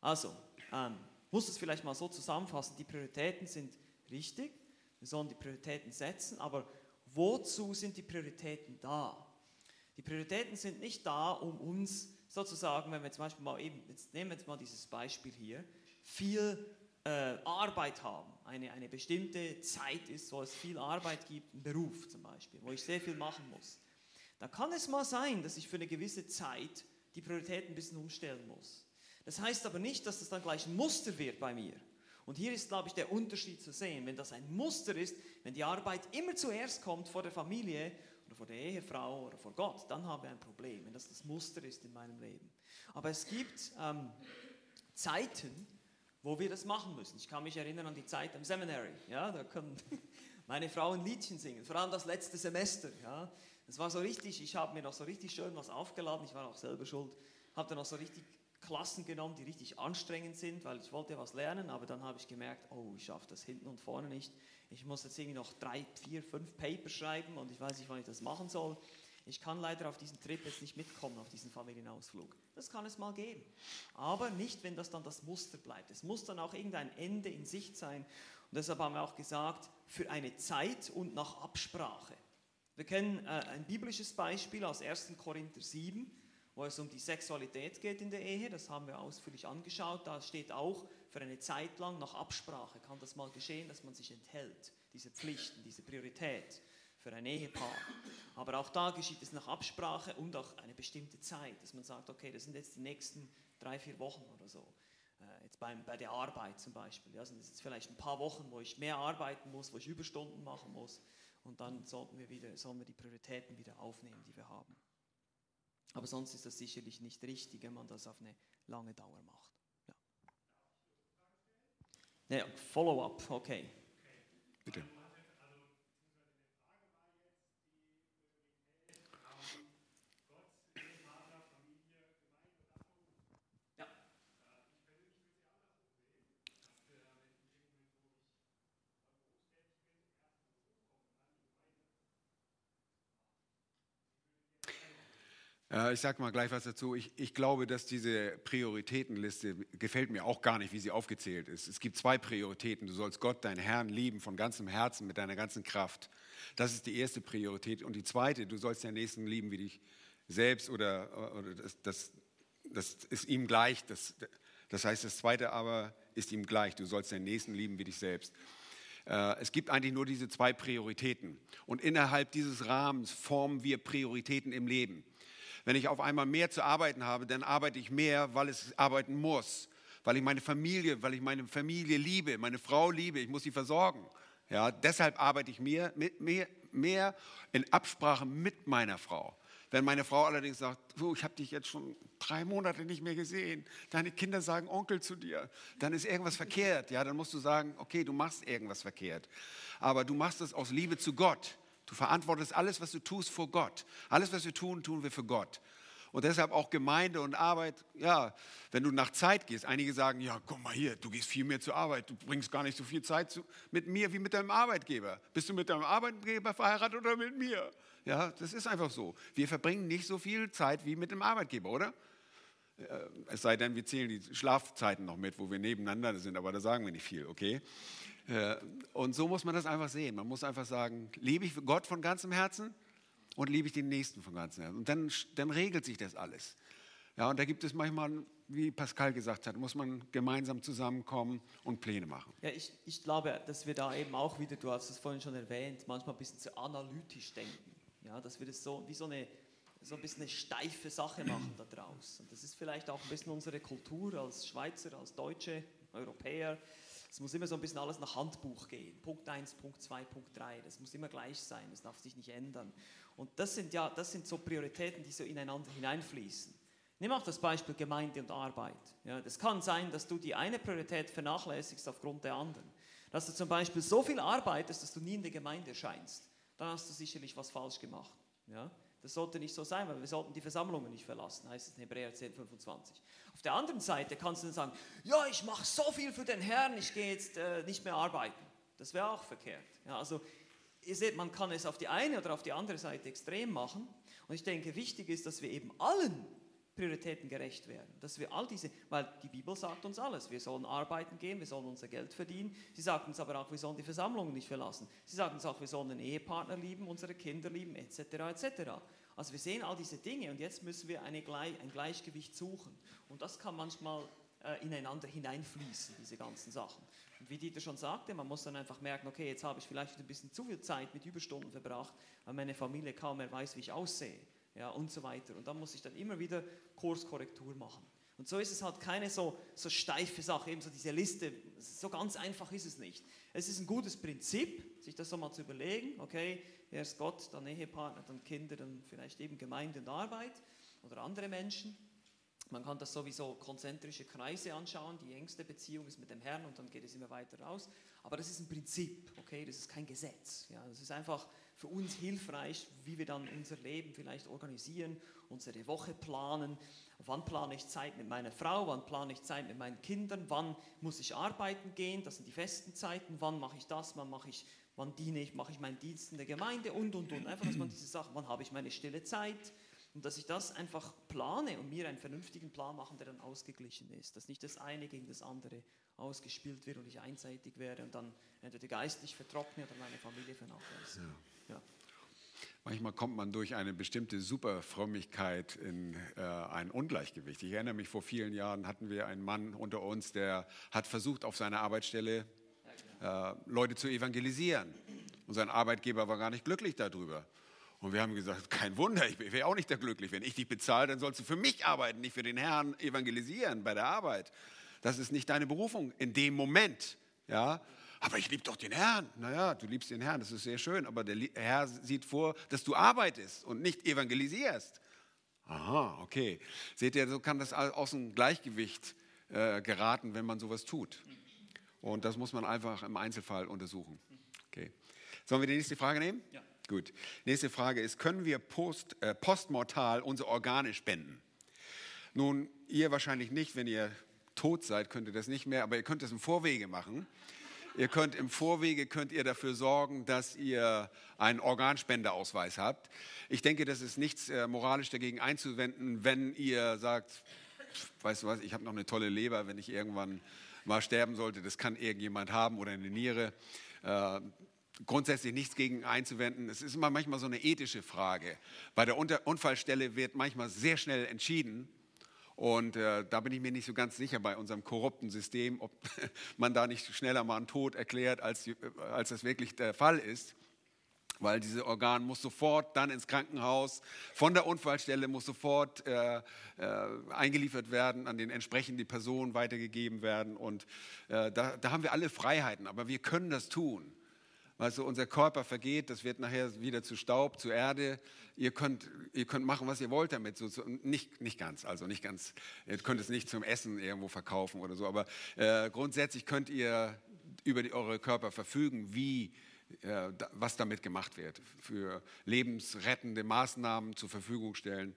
Also, ähm, muss es vielleicht mal so zusammenfassen, die Prioritäten sind richtig, wir sollen die Prioritäten setzen, aber wozu sind die Prioritäten da? Die Prioritäten sind nicht da, um uns sozusagen, wenn wir zum Beispiel mal eben, jetzt nehmen wir jetzt mal dieses Beispiel hier, viel äh, Arbeit haben, eine, eine bestimmte Zeit ist, wo es viel Arbeit gibt, ein Beruf zum Beispiel, wo ich sehr viel machen muss da kann es mal sein, dass ich für eine gewisse Zeit die Prioritäten ein bisschen umstellen muss. Das heißt aber nicht, dass das dann gleich ein Muster wird bei mir. Und hier ist, glaube ich, der Unterschied zu sehen. Wenn das ein Muster ist, wenn die Arbeit immer zuerst kommt vor der Familie oder vor der Ehefrau oder vor Gott, dann haben wir ein Problem, wenn das das Muster ist in meinem Leben. Aber es gibt ähm, Zeiten, wo wir das machen müssen. Ich kann mich erinnern an die Zeit am Seminary. Ja, da können meine Frau ein Liedchen singen, vor allem das letzte Semester. Ja. Es war so richtig, ich habe mir noch so richtig schön was aufgeladen, ich war auch selber schuld, habe dann noch so richtig Klassen genommen, die richtig anstrengend sind, weil ich wollte was lernen, aber dann habe ich gemerkt, oh, ich schaffe das hinten und vorne nicht. Ich muss jetzt irgendwie noch drei, vier, fünf Papers schreiben und ich weiß nicht, wann ich das machen soll. Ich kann leider auf diesen Trip jetzt nicht mitkommen, auf diesen Familienausflug. Das kann es mal geben. Aber nicht, wenn das dann das Muster bleibt. Es muss dann auch irgendein Ende in Sicht sein. Und deshalb haben wir auch gesagt, für eine Zeit und nach Absprache. Wir kennen äh, ein biblisches Beispiel aus 1. Korinther 7, wo es um die Sexualität geht in der Ehe. Das haben wir ausführlich angeschaut. Da steht auch, für eine Zeit lang nach Absprache kann das mal geschehen, dass man sich enthält, diese Pflichten, diese Priorität für ein Ehepaar. Aber auch da geschieht es nach Absprache und auch eine bestimmte Zeit, dass man sagt, okay, das sind jetzt die nächsten drei, vier Wochen oder so. jetzt beim, bei der Arbeit zum Beispiel. Ja, sind es jetzt vielleicht ein paar Wochen, wo ich mehr arbeiten muss, wo ich Überstunden machen muss. Und dann sollten wir wieder, sollen wir die Prioritäten wieder aufnehmen, die wir haben. Aber sonst ist das sicherlich nicht richtig, wenn man das auf eine lange Dauer macht. Ja, ja Follow-up, okay. Bitte. Ich sage mal gleich was dazu. Ich, ich, glaube, dass diese Prioritätenliste gefällt mir auch gar nicht, wie sie aufgezählt ist. Es gibt zwei Prioritäten. Du sollst Gott, deinen Herrn, lieben von ganzem Herzen, mit deiner ganzen Kraft. Das ist die erste Priorität. Und die zweite, du sollst deinen Nächsten lieben wie dich selbst oder, oder das, das, das, ist ihm gleich. Das, das heißt, das zweite aber ist ihm gleich. Du sollst deinen Nächsten lieben wie dich selbst. Äh, es gibt eigentlich nur diese zwei Prioritäten. Und innerhalb dieses Rahmens formen wir Prioritäten im Leben. Wenn ich auf einmal mehr zu arbeiten habe, dann arbeite ich mehr, weil es arbeiten muss. Weil ich meine Familie, weil ich meine Familie liebe, meine Frau liebe, ich muss sie versorgen. Ja, deshalb arbeite ich mehr, mehr, mehr in Absprache mit meiner Frau. Wenn meine Frau allerdings sagt, oh, ich habe dich jetzt schon drei Monate nicht mehr gesehen, deine Kinder sagen Onkel zu dir, dann ist irgendwas verkehrt. Ja, dann musst du sagen, okay, du machst irgendwas verkehrt. Aber du machst es aus Liebe zu Gott. Du verantwortest alles, was du tust, vor Gott. Alles, was wir tun, tun wir für Gott. Und deshalb auch Gemeinde und Arbeit, ja, wenn du nach Zeit gehst, einige sagen, ja, komm mal hier, du gehst viel mehr zur Arbeit, du bringst gar nicht so viel Zeit zu, mit mir wie mit deinem Arbeitgeber. Bist du mit deinem Arbeitgeber verheiratet oder mit mir? Ja, das ist einfach so. Wir verbringen nicht so viel Zeit wie mit dem Arbeitgeber, oder? Äh, es sei denn, wir zählen die Schlafzeiten noch mit, wo wir nebeneinander sind, aber da sagen wir nicht viel, okay? Äh, und so muss man das einfach sehen. Man muss einfach sagen, liebe ich Gott von ganzem Herzen und liebe ich den Nächsten von ganzem Herzen. Und dann, dann regelt sich das alles. Ja, und da gibt es manchmal, wie Pascal gesagt hat, muss man gemeinsam zusammenkommen und Pläne machen. Ja, ich, ich glaube, dass wir da eben auch wieder, du hast es vorhin schon erwähnt, manchmal ein bisschen zu analytisch denken. Ja, dass wir das so wie so eine, so ein bisschen eine steife Sache machen da draus. Und das ist vielleicht auch ein bisschen unsere Kultur als Schweizer, als Deutsche, Europäer, es muss immer so ein bisschen alles nach Handbuch gehen. Punkt 1, Punkt 2, Punkt 3. Das muss immer gleich sein, das darf sich nicht ändern. Und das sind ja, das sind so Prioritäten, die so ineinander hineinfließen. Nimm auch das Beispiel Gemeinde und Arbeit. Ja, das kann sein, dass du die eine Priorität vernachlässigst aufgrund der anderen. Dass du zum Beispiel so viel arbeitest, dass du nie in der Gemeinde erscheinst. Dann hast du sicherlich was falsch gemacht. Ja? Das sollte nicht so sein, weil wir sollten die Versammlungen nicht verlassen, heißt es in Hebräer 10, 25. Auf der anderen Seite kannst du dann sagen, ja, ich mache so viel für den Herrn, ich gehe jetzt äh, nicht mehr arbeiten. Das wäre auch verkehrt. Ja, also ihr seht, man kann es auf die eine oder auf die andere Seite extrem machen. Und ich denke, wichtig ist, dass wir eben allen Prioritäten gerecht werden. Dass wir all diese, weil die Bibel sagt uns alles. Wir sollen arbeiten gehen, wir sollen unser Geld verdienen. Sie sagt uns aber auch, wir sollen die Versammlungen nicht verlassen. Sie sagt uns auch, wir sollen den Ehepartner lieben, unsere Kinder lieben, etc. etc. Also wir sehen all diese Dinge und jetzt müssen wir eine, ein Gleichgewicht suchen. Und das kann manchmal äh, ineinander hineinfließen, diese ganzen Sachen. Und wie Dieter schon sagte, man muss dann einfach merken, okay, jetzt habe ich vielleicht ein bisschen zu viel Zeit mit Überstunden verbracht, weil meine Familie kaum mehr weiß, wie ich aussehe ja, und so weiter. Und dann muss ich dann immer wieder Kurskorrektur machen. Und so ist es halt keine so, so steife Sache, eben so diese Liste, so ganz einfach ist es nicht. Es ist ein gutes Prinzip, sich das so mal zu überlegen, okay, erst Gott, dann Ehepartner, dann Kinder, dann vielleicht eben Gemeinde und Arbeit oder andere Menschen. Man kann das sowieso konzentrische Kreise anschauen, die engste Beziehung ist mit dem Herrn und dann geht es immer weiter raus. Aber das ist ein Prinzip, okay, das ist kein Gesetz. Ja, das ist einfach für uns hilfreich, wie wir dann unser Leben vielleicht organisieren, unsere Woche planen. Wann plane ich Zeit mit meiner Frau, wann plane ich Zeit mit meinen Kindern, wann muss ich arbeiten gehen, das sind die festen Zeiten, wann mache ich das, wann mache ich, wann diene ich, mache ich meinen Dienst in der Gemeinde und und und. Einfach, dass man diese Sachen, wann habe ich meine stille Zeit und dass ich das einfach plane und mir einen vernünftigen Plan machen, der dann ausgeglichen ist, dass nicht das eine gegen das andere ausgespielt wird und ich einseitig werde und dann entweder geistlich vertrockne oder meine Familie vernachlässige. Ja. Ja. Manchmal kommt man durch eine bestimmte Superfrömmigkeit in äh, ein Ungleichgewicht. Ich erinnere mich, vor vielen Jahren hatten wir einen Mann unter uns, der hat versucht, auf seiner Arbeitsstelle äh, Leute zu evangelisieren. Und sein Arbeitgeber war gar nicht glücklich darüber. Und wir haben gesagt, kein Wunder, ich wäre auch nicht da glücklich. Wenn ich dich bezahle, dann sollst du für mich arbeiten, nicht für den Herrn evangelisieren bei der Arbeit. Das ist nicht deine Berufung in dem Moment. Ja? Aber ich liebe doch den Herrn. Naja, du liebst den Herrn, das ist sehr schön, aber der Herr sieht vor, dass du arbeitest und nicht evangelisierst. Aha, okay. Seht ihr, so kann das aus dem Gleichgewicht äh, geraten, wenn man sowas tut. Und das muss man einfach im Einzelfall untersuchen. Okay. Sollen wir die nächste Frage nehmen? Ja. Gut. Nächste Frage ist, können wir post, äh, postmortal unsere Organe spenden? Nun, ihr wahrscheinlich nicht, wenn ihr tot seid, könnt ihr das nicht mehr, aber ihr könnt das im Vorwege machen. Ihr könnt im Vorwege könnt ihr dafür sorgen, dass ihr einen Organspendeausweis habt. Ich denke, das ist nichts äh, moralisch dagegen einzuwenden, wenn ihr sagt, weißt du was, ich habe noch eine tolle Leber, wenn ich irgendwann mal sterben sollte, das kann irgendjemand haben oder eine Niere. Äh, grundsätzlich nichts gegen einzuwenden. Es ist immer manchmal so eine ethische Frage. Bei der Unfallstelle wird manchmal sehr schnell entschieden und äh, da bin ich mir nicht so ganz sicher bei unserem korrupten System, ob man da nicht schneller mal einen Tod erklärt, als, äh, als das wirklich der Fall ist. Weil dieses Organ muss sofort dann ins Krankenhaus, von der Unfallstelle muss sofort äh, äh, eingeliefert werden, an den entsprechenden Person weitergegeben werden. Und äh, da, da haben wir alle Freiheiten, aber wir können das tun. Also unser Körper vergeht, das wird nachher wieder zu Staub, zu Erde. Ihr könnt, ihr könnt machen, was ihr wollt damit. So, so, nicht, nicht ganz, also nicht ganz. Ihr könnt es nicht zum Essen irgendwo verkaufen oder so. Aber äh, grundsätzlich könnt ihr über die, eure Körper verfügen, wie, äh, da, was damit gemacht wird. Für lebensrettende Maßnahmen zur Verfügung stellen.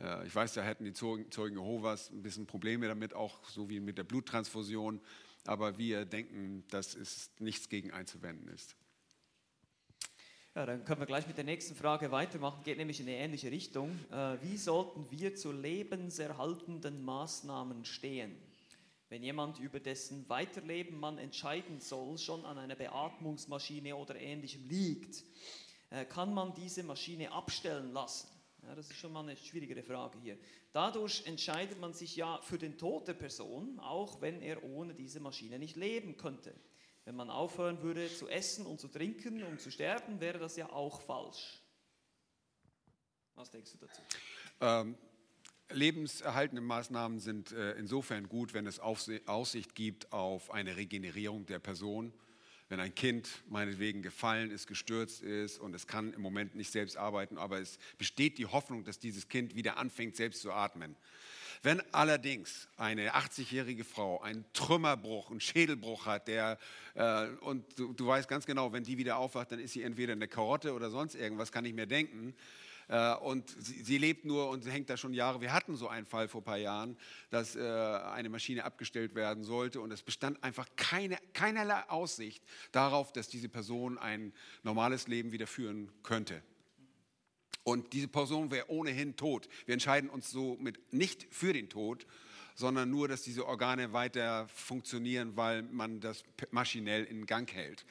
Äh, ich weiß, da hätten die Zeugen, Zeugen Jehovas ein bisschen Probleme damit, auch so wie mit der Bluttransfusion. Aber wir denken, dass es nichts gegen einzuwenden ist. Ja, dann können wir gleich mit der nächsten Frage weitermachen, geht nämlich in eine ähnliche Richtung. Äh, wie sollten wir zu lebenserhaltenden Maßnahmen stehen? Wenn jemand über dessen Weiterleben man entscheiden soll, schon an einer Beatmungsmaschine oder ähnlichem liegt, äh, kann man diese Maschine abstellen lassen? Ja, das ist schon mal eine schwierigere Frage hier. Dadurch entscheidet man sich ja für den Tod der Person, auch wenn er ohne diese Maschine nicht leben könnte. Wenn man aufhören würde zu essen und zu trinken, um zu sterben, wäre das ja auch falsch. Was denkst du dazu? Ähm, lebenserhaltende Maßnahmen sind äh, insofern gut, wenn es Aussicht gibt auf eine Regenerierung der Person. Wenn ein Kind meinetwegen gefallen ist, gestürzt ist und es kann im Moment nicht selbst arbeiten, aber es besteht die Hoffnung, dass dieses Kind wieder anfängt, selbst zu atmen wenn allerdings eine 80-jährige Frau einen Trümmerbruch, einen Schädelbruch hat, der, äh, und du, du, weißt ganz genau, wenn die wieder aufwacht, dann ist sie entweder eine Karotte oder sonst irgendwas, kann ich mir denken. Äh, und sie, sie, lebt nur und hängt da schon Jahre. Wir hatten so einen Fall vor ein paar Jahren, dass äh, eine Maschine abgestellt werden sollte und es bestand einfach keine, keinerlei Aussicht darauf, dass diese Person ein normales Leben wieder führen könnte. Und diese Person wäre ohnehin tot. Wir entscheiden uns somit nicht für den Tod, sondern nur, dass diese Organe weiter funktionieren, weil man das maschinell in Gang hält.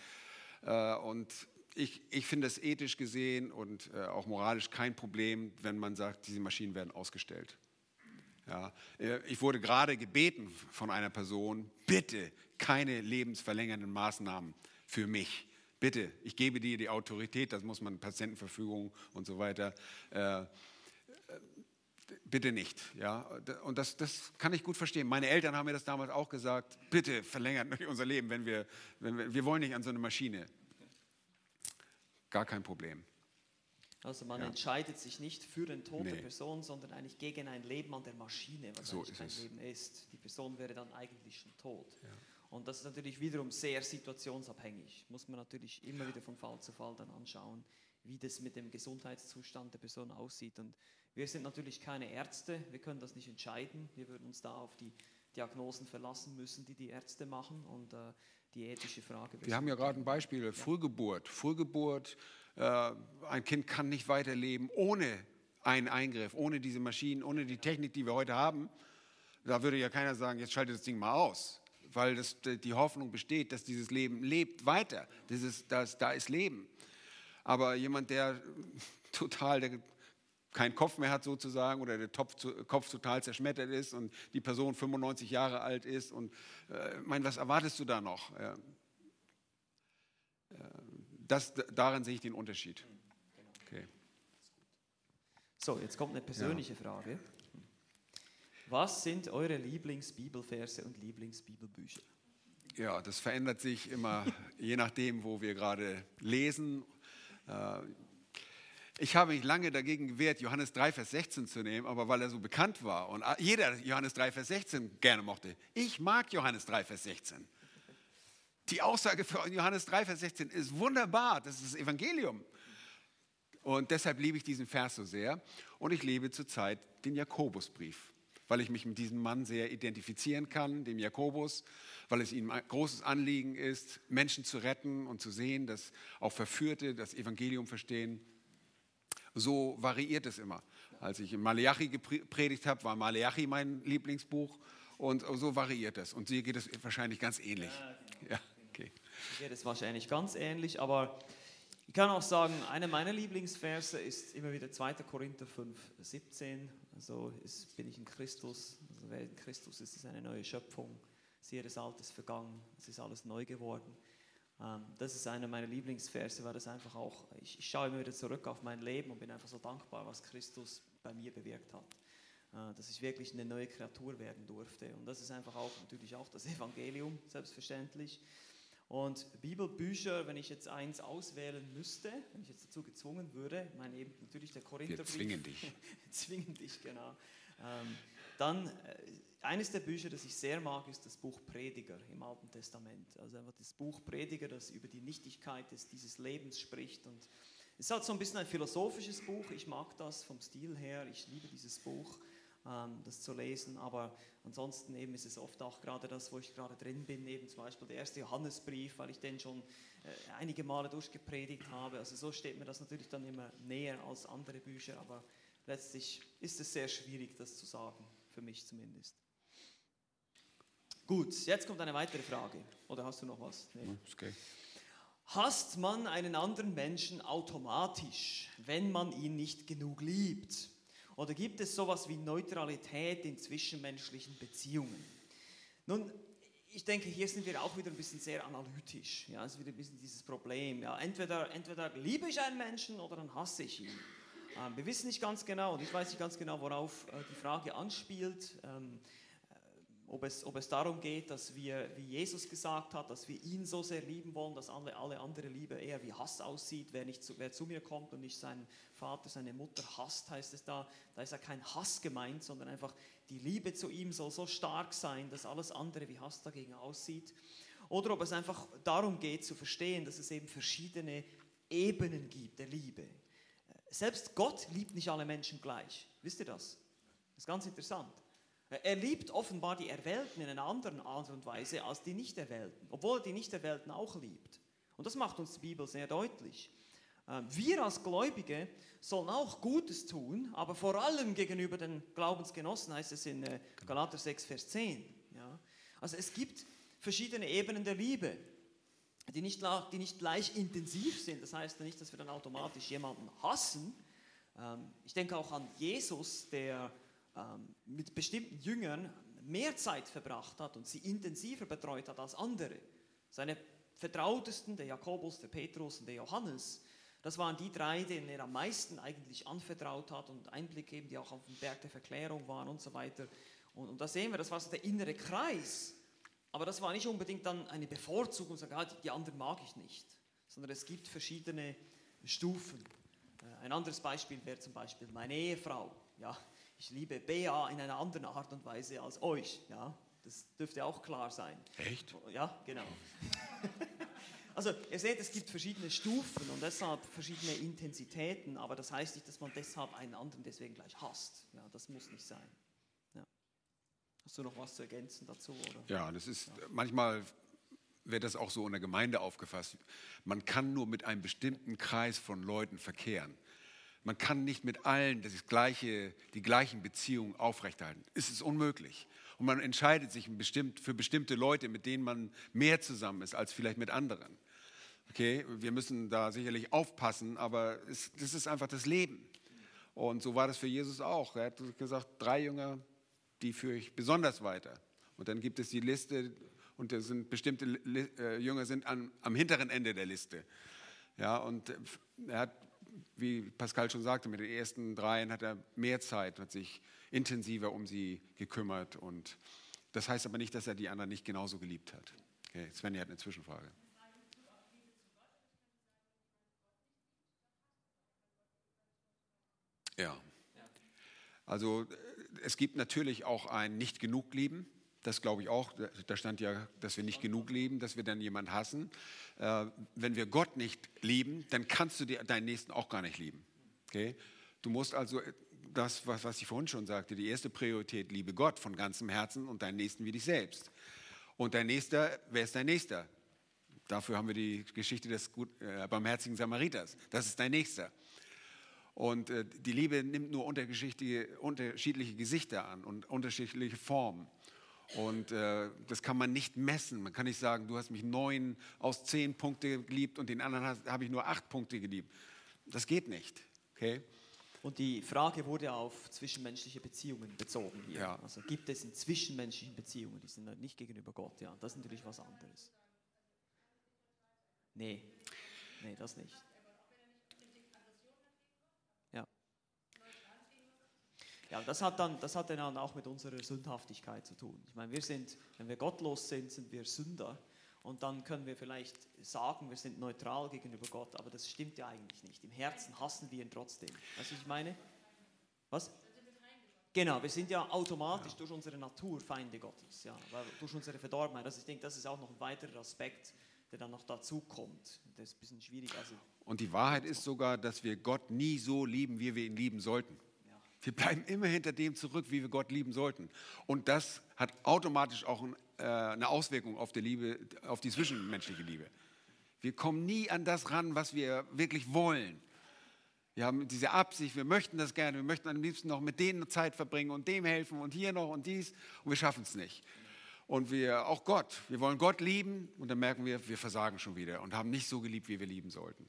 Äh, und ich, ich finde es ethisch gesehen und äh, auch moralisch kein Problem, wenn man sagt, diese Maschinen werden ausgestellt. Ja, äh, ich wurde gerade gebeten von einer Person, bitte keine lebensverlängernden Maßnahmen für mich bitte, ich gebe dir die Autorität, das muss man Patientenverfügung und so weiter. Äh, bitte nicht. Ja? Und das, das kann ich gut verstehen. Meine Eltern haben mir das damals auch gesagt, bitte verlängert nicht unser Leben, wenn wir, wenn wir, wir wollen nicht an so eine Maschine. Gar kein Problem. Also man ja. entscheidet sich nicht für den Tod nee. der Person, sondern eigentlich gegen ein Leben an der Maschine, was so eigentlich kein es. Leben ist. Die Person wäre dann eigentlich schon tot. Ja. Und das ist natürlich wiederum sehr situationsabhängig. Muss man natürlich immer wieder von Fall zu Fall dann anschauen, wie das mit dem Gesundheitszustand der Person aussieht. Und wir sind natürlich keine Ärzte, wir können das nicht entscheiden. Wir würden uns da auf die Diagnosen verlassen müssen, die die Ärzte machen und äh, die ethische Frage. Wir haben ja gerade ein Beispiel, Frühgeburt. Frühgeburt, äh, ein Kind kann nicht weiterleben ohne einen Eingriff, ohne diese Maschinen, ohne die Technik, die wir heute haben. Da würde ja keiner sagen, jetzt schaltet das Ding mal aus weil das, die Hoffnung besteht, dass dieses Leben lebt weiter. Dieses, das, da ist Leben. Aber jemand, der total der keinen Kopf mehr hat sozusagen oder der Topf, Kopf total zerschmettert ist und die Person 95 Jahre alt ist und äh, mein, was erwartest du da noch? Äh, das, darin sehe ich den Unterschied. Okay. So, jetzt kommt eine persönliche ja. Frage. Was sind eure Lieblingsbibelverse und Lieblingsbibelbücher? Ja, das verändert sich immer je nachdem, wo wir gerade lesen. Äh, ich habe mich lange dagegen gewehrt, Johannes 3, Vers 16 zu nehmen, aber weil er so bekannt war und jeder Johannes 3, Vers 16 gerne mochte. Ich mag Johannes 3, Vers 16. Die Aussage für Johannes 3, Vers 16 ist wunderbar. Das ist das Evangelium. Und deshalb liebe ich diesen Vers so sehr. Und ich liebe zurzeit den Jakobusbrief, weil ich mich mit diesem Mann sehr identifizieren kann, dem Jakobus, weil es ihm ein großes Anliegen ist, Menschen zu retten und zu sehen, dass auch Verführte das Evangelium verstehen. So variiert es immer. Als ich in Maleachi gepredigt habe, war Maleachi mein Lieblingsbuch und so variiert es. Und dir geht es wahrscheinlich ganz ähnlich. Ja, okay. Mir geht es wahrscheinlich ganz ähnlich, aber ich kann auch sagen, einer meiner Lieblingsverse ist immer wieder 2. Korinther 5, 17. Also ist, bin ich in Christus, also wer in Christus ist, ist eine neue Schöpfung. Siehe, das Alte ist vergangen, es ist alles neu geworden. Ähm, das ist einer meiner Lieblingsverse, weil das einfach auch, ich, ich schaue immer wieder zurück auf mein Leben und bin einfach so dankbar, was Christus bei mir bewirkt hat. Äh, dass ich wirklich eine neue Kreatur werden durfte. Und das ist einfach auch natürlich auch das Evangelium, selbstverständlich. Und Bibelbücher, wenn ich jetzt eins auswählen müsste, wenn ich jetzt dazu gezwungen würde, meine eben natürlich der Korintherbrief. Wir zwingen dich. zwingen dich, genau. Ähm, dann äh, eines der Bücher, das ich sehr mag, ist das Buch Prediger im Alten Testament. Also einfach das Buch Prediger, das über die Nichtigkeit des, dieses Lebens spricht. Und es ist halt so ein bisschen ein philosophisches Buch. Ich mag das vom Stil her. Ich liebe dieses Buch, das zu lesen. Aber ansonsten eben ist es oft auch gerade das, wo ich gerade drin bin. Eben zum Beispiel der erste Johannesbrief, weil ich den schon äh, einige Male durchgepredigt habe. Also so steht mir das natürlich dann immer näher als andere Bücher. Aber letztlich ist es sehr schwierig, das zu sagen, für mich zumindest. Gut, jetzt kommt eine weitere Frage. Oder hast du noch was? Nee. Okay. Hasst man einen anderen Menschen automatisch, wenn man ihn nicht genug liebt? Oder gibt es sowas wie Neutralität in zwischenmenschlichen Beziehungen? Nun, ich denke, hier sind wir auch wieder ein bisschen sehr analytisch. Ja, es ist wieder ein bisschen dieses Problem. Ja, entweder, entweder liebe ich einen Menschen oder dann hasse ich ihn. Ähm, wir wissen nicht ganz genau, und ich weiß nicht ganz genau, worauf äh, die Frage anspielt. Ähm, ob es, ob es darum geht, dass wir, wie Jesus gesagt hat, dass wir ihn so sehr lieben wollen, dass alle, alle andere Liebe eher wie Hass aussieht. Wer, nicht zu, wer zu mir kommt und nicht seinen Vater, seine Mutter hasst, heißt es da, da ist ja kein Hass gemeint, sondern einfach die Liebe zu ihm soll so stark sein, dass alles andere wie Hass dagegen aussieht. Oder ob es einfach darum geht zu verstehen, dass es eben verschiedene Ebenen gibt der Liebe. Selbst Gott liebt nicht alle Menschen gleich. Wisst ihr das? Das ist ganz interessant. Er liebt offenbar die Erwählten in einer anderen Art und Weise als die Nicht-Erwählten, obwohl er die Nicht-Erwählten auch liebt. Und das macht uns die Bibel sehr deutlich. Ähm, wir als Gläubige sollen auch Gutes tun, aber vor allem gegenüber den Glaubensgenossen, heißt es in äh, Galater 6, Vers 10. Ja? Also es gibt verschiedene Ebenen der Liebe, die nicht, die nicht gleich intensiv sind. Das heißt nicht, dass wir dann automatisch jemanden hassen. Ähm, ich denke auch an Jesus, der mit bestimmten Jüngern mehr Zeit verbracht hat und sie intensiver betreut hat als andere. Seine vertrautesten, der Jakobus, der Petrus und der Johannes, das waren die drei, denen er am meisten eigentlich anvertraut hat und Einblick geben, die auch auf dem Berg der Verklärung waren und so weiter. Und, und da sehen wir, das war so der innere Kreis. Aber das war nicht unbedingt dann eine Bevorzugung, sagen, ah, die anderen mag ich nicht, sondern es gibt verschiedene Stufen. Äh, ein anderes Beispiel wäre zum Beispiel meine Ehefrau. Ja, ich liebe Bea in einer anderen Art und Weise als euch. Ja, das dürfte auch klar sein. Echt? Ja, genau. also ihr seht, es gibt verschiedene Stufen und deshalb verschiedene Intensitäten, aber das heißt nicht, dass man deshalb einen anderen deswegen gleich hasst. Ja, das muss nicht sein. Ja. Hast du noch was zu ergänzen dazu? Oder? Ja, das ist ja. manchmal wird das auch so in der Gemeinde aufgefasst. Man kann nur mit einem bestimmten Kreis von Leuten verkehren. Man kann nicht mit allen das gleiche, die gleichen Beziehungen aufrechterhalten. Es ist unmöglich. Und man entscheidet sich für bestimmte Leute, mit denen man mehr zusammen ist als vielleicht mit anderen. Okay, wir müssen da sicherlich aufpassen, aber es, das ist einfach das Leben. Und so war das für Jesus auch. Er hat gesagt, drei Jünger, die führe ich besonders weiter. Und dann gibt es die Liste und da sind bestimmte äh, Jünger sind an, am hinteren Ende der Liste. Ja, und er hat wie Pascal schon sagte, mit den ersten dreien hat er mehr Zeit, hat sich intensiver um sie gekümmert. Und das heißt aber nicht, dass er die anderen nicht genauso geliebt hat. Okay, Svenja hat eine Zwischenfrage. Ja. Also äh, es gibt natürlich auch ein nicht genug lieben. Das glaube ich auch. Da stand ja, dass wir nicht genug lieben, dass wir dann jemanden hassen. Äh, wenn wir Gott nicht lieben, dann kannst du deinen Nächsten auch gar nicht lieben. Okay? Du musst also äh, das, was, was ich vorhin schon sagte, die erste Priorität, liebe Gott von ganzem Herzen und deinen Nächsten wie dich selbst. Und dein Nächster, wer ist dein Nächster? Dafür haben wir die Geschichte des gut, äh, barmherzigen Samariters. Das ist dein Nächster. Und äh, die Liebe nimmt nur unterschiedliche Gesichter an und unterschiedliche Formen. Und äh, das kann man nicht messen. Man kann nicht sagen, du hast mich neun aus zehn Punkte geliebt und den anderen habe ich nur acht Punkte geliebt. Das geht nicht. Okay? Und die Frage wurde auf zwischenmenschliche Beziehungen bezogen hier. Ja. Also gibt es in zwischenmenschlichen Beziehungen, die sind nicht gegenüber Gott, ja, das ist natürlich was anderes. Nee, nee, das nicht. Ja, das hat, dann, das hat dann auch mit unserer Sündhaftigkeit zu tun. Ich meine, wir sind, wenn wir gottlos sind, sind wir Sünder. Und dann können wir vielleicht sagen, wir sind neutral gegenüber Gott, aber das stimmt ja eigentlich nicht. Im Herzen hassen wir ihn trotzdem. Weißt du, was ich meine? Was? Genau, wir sind ja automatisch ja. durch unsere Natur Feinde Gottes, ja, weil durch unsere Verdorbenheit. Also ich denke, das ist auch noch ein weiterer Aspekt, der dann noch dazu kommt. Das ist ein bisschen schwierig. Also Und die Wahrheit ist sogar, dass wir Gott nie so lieben, wie wir ihn lieben sollten. Wir bleiben immer hinter dem zurück, wie wir Gott lieben sollten. Und das hat automatisch auch äh, eine Auswirkung auf die Liebe, auf die zwischenmenschliche Liebe. Wir kommen nie an das ran, was wir wirklich wollen. Wir haben diese Absicht, wir möchten das gerne, wir möchten am liebsten noch mit denen Zeit verbringen und dem helfen und hier noch und dies und wir schaffen es nicht. Und wir, auch Gott, wir wollen Gott lieben und dann merken wir, wir versagen schon wieder und haben nicht so geliebt, wie wir lieben sollten.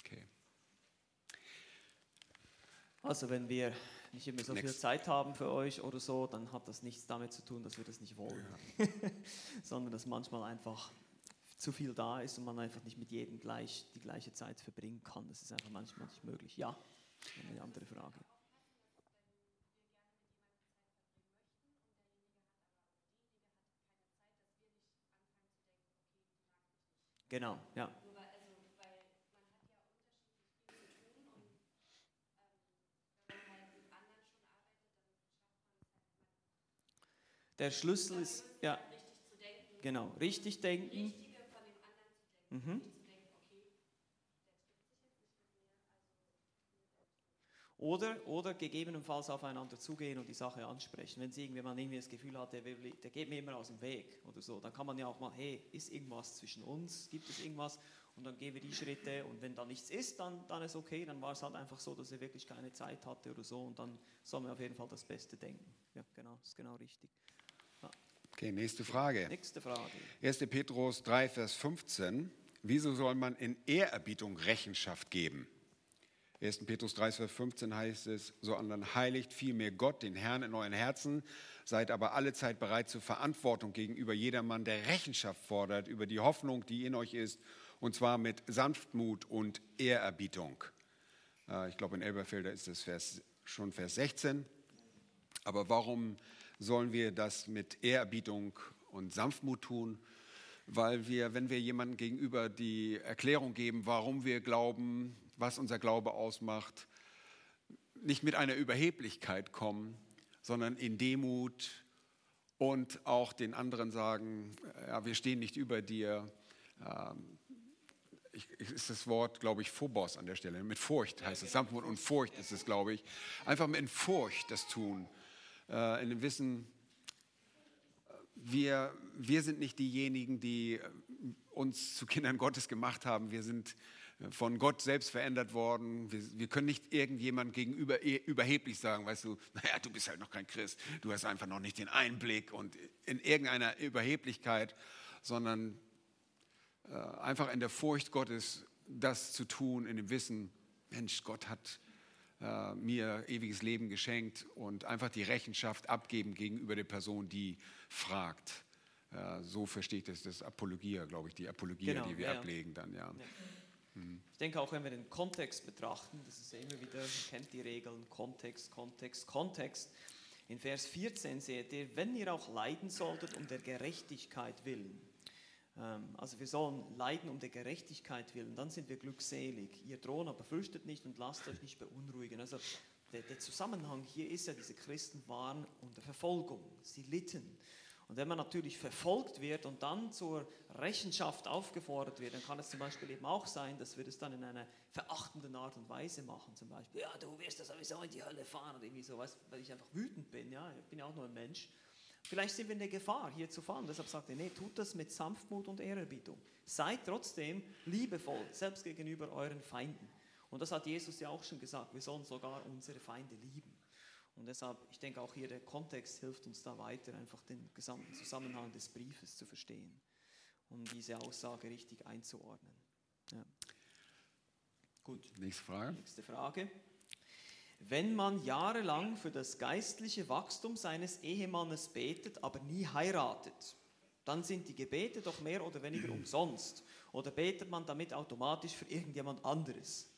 Okay. Also wenn wir nicht immer so Next. viel Zeit haben für euch oder so, dann hat das nichts damit zu tun, dass wir das nicht wollen, ja. sondern dass manchmal einfach zu viel da ist und man einfach nicht mit jedem gleich die gleiche Zeit verbringen kann. Das ist einfach manchmal nicht möglich. Ja, eine andere Frage. Genau, ja. Der Schlüssel ist, ja, genau, richtig denken. Mhm. Oder, oder gegebenenfalls aufeinander zugehen und die Sache ansprechen. Wenn Sie irgendjemand irgendwie das Gefühl hat, der, will, der geht mir immer aus dem Weg oder so, dann kann man ja auch mal, hey, ist irgendwas zwischen uns? Gibt es irgendwas? Und dann gehen wir die Schritte und wenn da nichts ist, dann, dann ist okay, dann war es halt einfach so, dass er wirklich keine Zeit hatte oder so und dann soll man auf jeden Fall das Beste denken. Ja, genau, ist genau richtig. Okay, nächste Frage. Nächste Frage. 1. Petrus 3, Vers 15. Wieso soll man in Ehrerbietung Rechenschaft geben? 1. Petrus 3, Vers 15 heißt es, sondern heiligt vielmehr Gott, den Herrn in euren Herzen, seid aber allezeit bereit zur Verantwortung gegenüber jedermann, der Rechenschaft fordert über die Hoffnung, die in euch ist, und zwar mit Sanftmut und Ehrerbietung. Äh, ich glaube, in Elberfelder ist das Vers, schon Vers 16. Aber warum sollen wir das mit Ehrerbietung und Sanftmut tun, weil wir, wenn wir jemandem gegenüber die Erklärung geben, warum wir glauben, was unser Glaube ausmacht, nicht mit einer Überheblichkeit kommen, sondern in Demut und auch den anderen sagen, ja, wir stehen nicht über dir. Ähm, ich, ist das Wort, glaube ich, Phobos an der Stelle. Mit Furcht heißt es. Sanftmut und Furcht ist es, glaube ich. Einfach mit Furcht das tun äh, in dem Wissen, wir, wir sind nicht diejenigen, die uns zu Kindern Gottes gemacht haben. Wir sind von Gott selbst verändert worden. Wir, wir können nicht irgendjemand gegenüber e, überheblich sagen, weißt du, naja, du bist halt noch kein Christ, du hast einfach noch nicht den Einblick und in irgendeiner Überheblichkeit, sondern äh, einfach in der Furcht Gottes das zu tun, in dem Wissen, Mensch, Gott hat äh, mir ewiges Leben geschenkt und einfach die Rechenschaft abgeben gegenüber der Person, die fragt. Äh, so versteht es das Apologia, glaube ich, die Apologia, genau, die wir ja, ablegen dann, ja. ja. Ich denke auch, wenn wir den Kontext betrachten, das ist ja immer wieder, ihr kennt die Regeln, Kontext, Kontext, Kontext. In Vers 14 seht ihr, wenn ihr auch leiden solltet um der Gerechtigkeit willen. Ähm, Also wir sollen leiden um der Gerechtigkeit willen, dann sind wir glückselig. Ihr drohen, aber fürchtet nicht und lasst euch nicht beunruhigen. Also der, der Zusammenhang hier ist ja, diese Christen waren unter Verfolgung, sie litten. Und wenn man natürlich verfolgt wird und dann zur Rechenschaft aufgefordert wird, dann kann es zum Beispiel eben auch sein, dass wir das dann in einer verachtenden Art und Weise machen. Zum Beispiel, ja, du wirst das sowieso in die Hölle fahren oder irgendwie sowas, weil ich einfach wütend bin. Ja, ich bin ja auch nur ein Mensch. Vielleicht sind wir in der Gefahr, hier zu fallen. Deshalb sagt er, nee, tut das mit Sanftmut und Ehrerbietung. Seid trotzdem liebevoll, selbst gegenüber euren Feinden. Und das hat Jesus ja auch schon gesagt. Wir sollen sogar unsere Feinde lieben. Und deshalb, ich denke auch hier der Kontext hilft uns da weiter, einfach den gesamten Zusammenhang des Briefes zu verstehen und diese Aussage richtig einzuordnen. Ja. Gut, Nächste Frage. nächste Frage. Wenn man jahrelang für das geistliche Wachstum seines Ehemannes betet, aber nie heiratet, dann sind die Gebete doch mehr oder weniger umsonst. Oder betet man damit automatisch für irgendjemand anderes?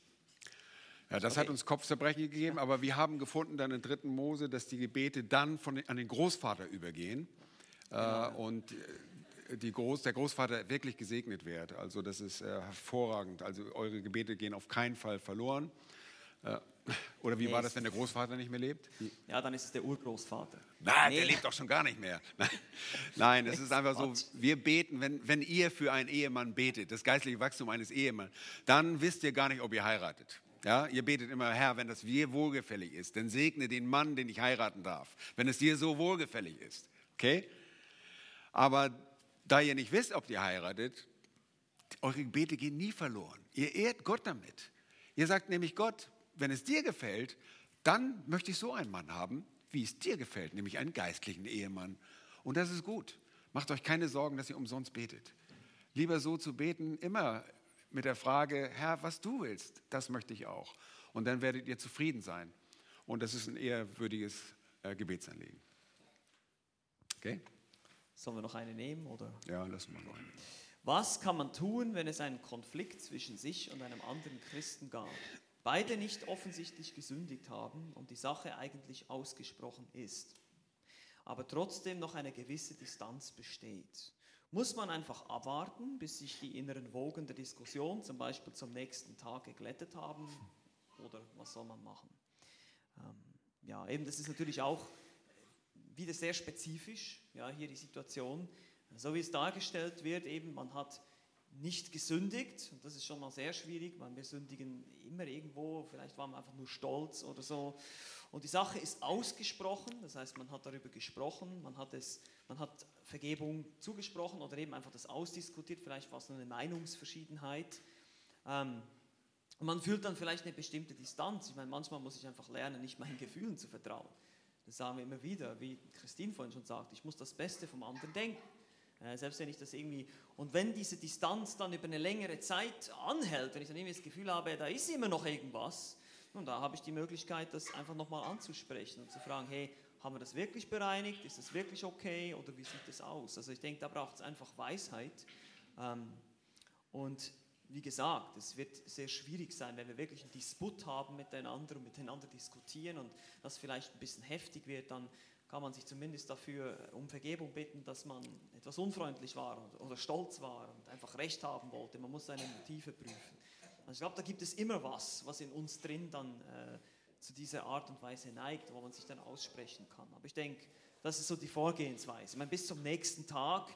Ja, das Okay. hat uns Kopfzerbrechen gegeben, aber wir haben gefunden dann in 3. Mose, dass die Gebete dann von, an den Großvater übergehen äh, und äh, die Groß, der Großvater wirklich gesegnet wird. Also das ist äh, hervorragend. Also eure Gebete gehen auf keinen Fall verloren. Äh, oder wie Nee, war das, wenn der Großvater nicht mehr lebt? Ja, dann ist es der Urgroßvater. Nein, Nee. der lebt doch schon gar nicht mehr. Nein, Nein es ist einfach so, wir beten, wenn, wenn ihr für einen Ehemann betet, das geistliche Wachstum eines Ehemanns, dann wisst ihr gar nicht, ob ihr heiratet. Ja, ihr betet immer, Herr, wenn das dir wohlgefällig ist, dann segne den Mann, den ich heiraten darf, wenn es dir so wohlgefällig ist. Okay? Aber da ihr nicht wisst, ob ihr heiratet, eure Gebete gehen nie verloren. Ihr ehrt Gott damit. Ihr sagt nämlich Gott, wenn es dir gefällt, dann möchte ich so einen Mann haben, wie es dir gefällt, nämlich einen geistlichen Ehemann. Und das ist gut. Macht euch keine Sorgen, dass ihr umsonst betet. Lieber so zu beten, immer mit der Frage, Herr, was du willst, das möchte ich auch. Und dann werdet ihr zufrieden sein. Und das ist ein ehrwürdiges äh, Gebetsanliegen. Okay? Sollen wir noch eine nehmen? Oder? Ja, lassen wir noch einen. Was kann man tun, wenn es einen Konflikt zwischen sich und einem anderen Christen gab? Beide nicht offensichtlich gesündigt haben und die Sache eigentlich ausgesprochen ist, aber trotzdem noch eine gewisse Distanz besteht. Muss man einfach abwarten, bis sich die inneren Wogen der Diskussion zum Beispiel zum nächsten Tag geglättet haben? Oder was soll man machen? Ähm, ja, eben, das ist natürlich auch wieder sehr spezifisch, ja, hier die Situation. So wie es dargestellt wird, eben, man hat nicht gesündigt, und das ist schon mal sehr schwierig, weil wir sündigen immer irgendwo, vielleicht waren wir einfach nur stolz oder so. Und die Sache ist ausgesprochen, das heißt, man hat darüber gesprochen, man hat, es, man hat Vergebung zugesprochen oder eben einfach das ausdiskutiert, vielleicht war es nur eine Meinungsverschiedenheit. Ähm, und man fühlt dann vielleicht eine bestimmte Distanz. Ich meine, manchmal muss ich einfach lernen, nicht meinen Gefühlen zu vertrauen. Das sagen wir immer wieder, wie Christine vorhin schon sagt, ich muss das Beste vom anderen denken. Äh, selbst wenn ich das irgendwie, und wenn diese Distanz dann über eine längere Zeit anhält, wenn ich dann irgendwie das Gefühl habe, da ist immer noch irgendwas, nun, da habe ich die Möglichkeit, das einfach nochmal anzusprechen und zu fragen, hey, haben wir das wirklich bereinigt? Ist das wirklich okay? Oder wie sieht das aus? Also ich denke, da braucht es einfach Weisheit. Ähm, und wie gesagt, es wird sehr schwierig sein, wenn wir wirklich einen Disput haben miteinander und miteinander diskutieren und das vielleicht ein bisschen heftig wird, dann kann man sich zumindest dafür um Vergebung bitten, dass man etwas unfreundlich war oder, oder stolz war und einfach Recht haben wollte. Man muss seine Motive prüfen. Also ich glaube, da gibt es immer was, was in uns drin dann äh, zu dieser Art und Weise neigt, wo man sich dann aussprechen kann. Aber ich denke, das ist so die Vorgehensweise. Ich meine, bis zum nächsten Tag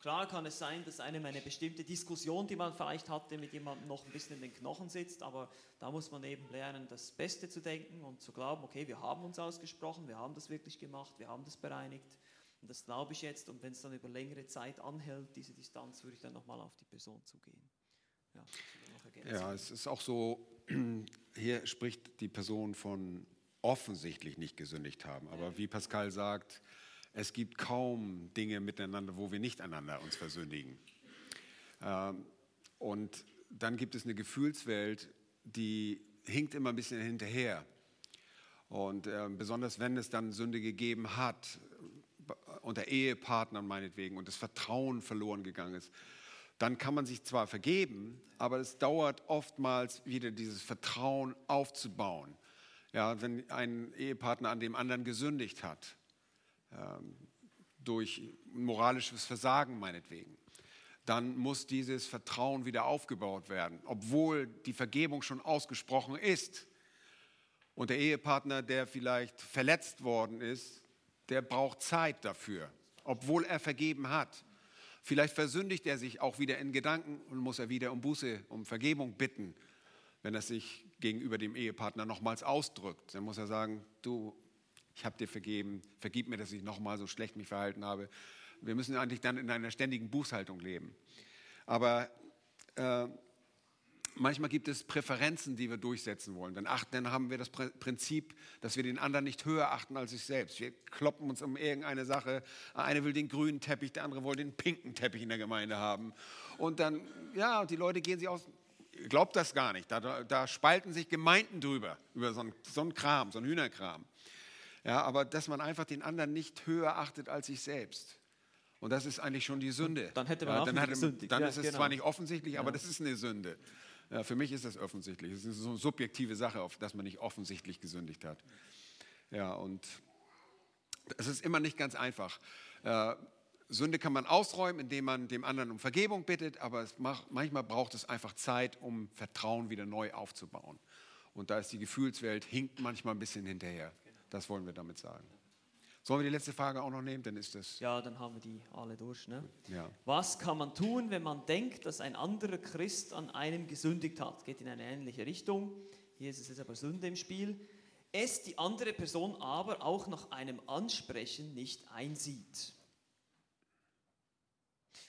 Klar kann es sein, dass einem eine bestimmte Diskussion, die man vielleicht hatte, mit jemandem noch ein bisschen in den Knochen sitzt, aber da muss man eben lernen, das Beste zu denken und zu glauben, okay, wir haben uns ausgesprochen, wir haben das wirklich gemacht, wir haben das bereinigt und das glaube ich jetzt und wenn es dann über längere Zeit anhält, diese Distanz, würde ich dann nochmal auf die Person zugehen. Ja. Ja, es ist auch so, hier spricht die Person von offensichtlich nicht gesündigt haben. Aber wie Pascal sagt, es gibt kaum Dinge miteinander, wo wir nicht einander uns versündigen. Ähm, Und dann gibt es eine Gefühlswelt, die hinkt immer ein bisschen hinterher. Und ähm, besonders wenn es dann Sünde gegeben hat, unter Ehepartnern meinetwegen, und das Vertrauen verloren gegangen ist, dann kann man sich zwar vergeben, aber es dauert oftmals wieder dieses Vertrauen aufzubauen. Ja, wenn ein Ehepartner an dem anderen gesündigt hat, durch moralisches Versagen meinetwegen, dann muss dieses Vertrauen wieder aufgebaut werden, obwohl die Vergebung schon ausgesprochen ist. Und der Ehepartner, der vielleicht verletzt worden ist, der braucht Zeit dafür, obwohl er vergeben hat. Vielleicht versündigt er sich auch wieder in Gedanken und muss er wieder um Buße, um Vergebung bitten, wenn er sich gegenüber dem Ehepartner nochmals ausdrückt. Dann muss er sagen, du, ich habe dir vergeben, vergib mir, dass ich nochmal so schlecht mich verhalten habe. Wir müssen eigentlich dann in einer ständigen Bußhaltung leben. Aber äh, manchmal gibt es Präferenzen, die wir durchsetzen wollen. Dann, achten, dann haben wir das Prinzip, dass wir den anderen nicht höher achten als sich selbst. Wir kloppen uns um irgendeine Sache. Einer will den grünen Teppich, der andere will den pinken Teppich in der Gemeinde haben. Und dann, ja, die Leute gehen sich aus. Glaubt das gar nicht. Da, da spalten sich Gemeinden drüber, über so einen, so einen Kram, so einen Hühnerkram. Ja, aber dass man einfach den anderen nicht höher achtet als sich selbst. Und das ist eigentlich schon die Sünde. Dann hätte man ja, auch dann, hätte, dann ja, ist es genau. zwar nicht offensichtlich, aber ja. das ist eine Sünde. Ja, für mich ist das offensichtlich. Es ist so eine subjektive Sache, auf dass man nicht offensichtlich gesündigt hat. Ja, und es ist immer nicht ganz einfach. Äh, Sünde kann man ausräumen, indem man dem anderen um Vergebung bittet, aber macht, manchmal braucht es einfach Zeit, um Vertrauen wieder neu aufzubauen. Und da ist die Gefühlswelt, hinkt manchmal ein bisschen hinterher. Das wollen wir damit sagen. Sollen wir die letzte Frage auch noch nehmen? Dann ist das. Ja, dann haben wir die alle durch. Ne? Ja. Was kann man tun, wenn man denkt, dass ein anderer Christ an einem gesündigt hat? Geht in eine ähnliche Richtung. Hier ist es jetzt aber Sünde im Spiel. Es die andere Person aber auch nach einem Ansprechen nicht einsieht.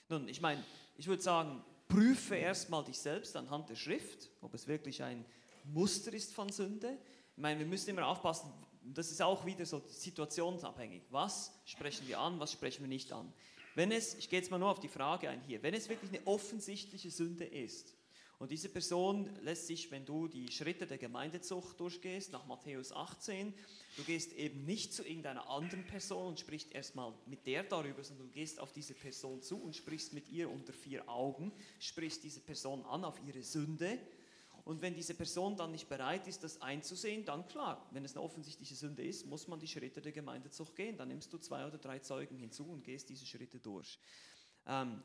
Nun, ich meine, ich würde sagen, prüfe erstmal dich selbst anhand der Schrift, ob es wirklich ein Muster ist von Sünde. Ich meine, wir müssen immer aufpassen, das ist auch wieder so situationsabhängig. Was sprechen wir an, was sprechen wir nicht an? Wenn es, ich gehe jetzt mal nur auf die Frage ein hier, wenn es wirklich eine offensichtliche Sünde ist und diese Person lässt sich, wenn du die Schritte der Gemeindezucht durchgehst, nach Matthäus 18, du gehst eben nicht zu irgendeiner anderen Person und sprichst erstmal mit der darüber, sondern du gehst auf diese Person zu und sprichst mit ihr unter vier Augen, sprichst diese Person an auf ihre Sünde und wenn diese Person dann nicht bereit ist, das einzusehen, dann klar, wenn es eine offensichtliche Sünde ist, muss man die Schritte der Gemeindezucht gehen. Dann nimmst du zwei oder drei Zeugen hinzu und gehst diese Schritte durch. Ähm,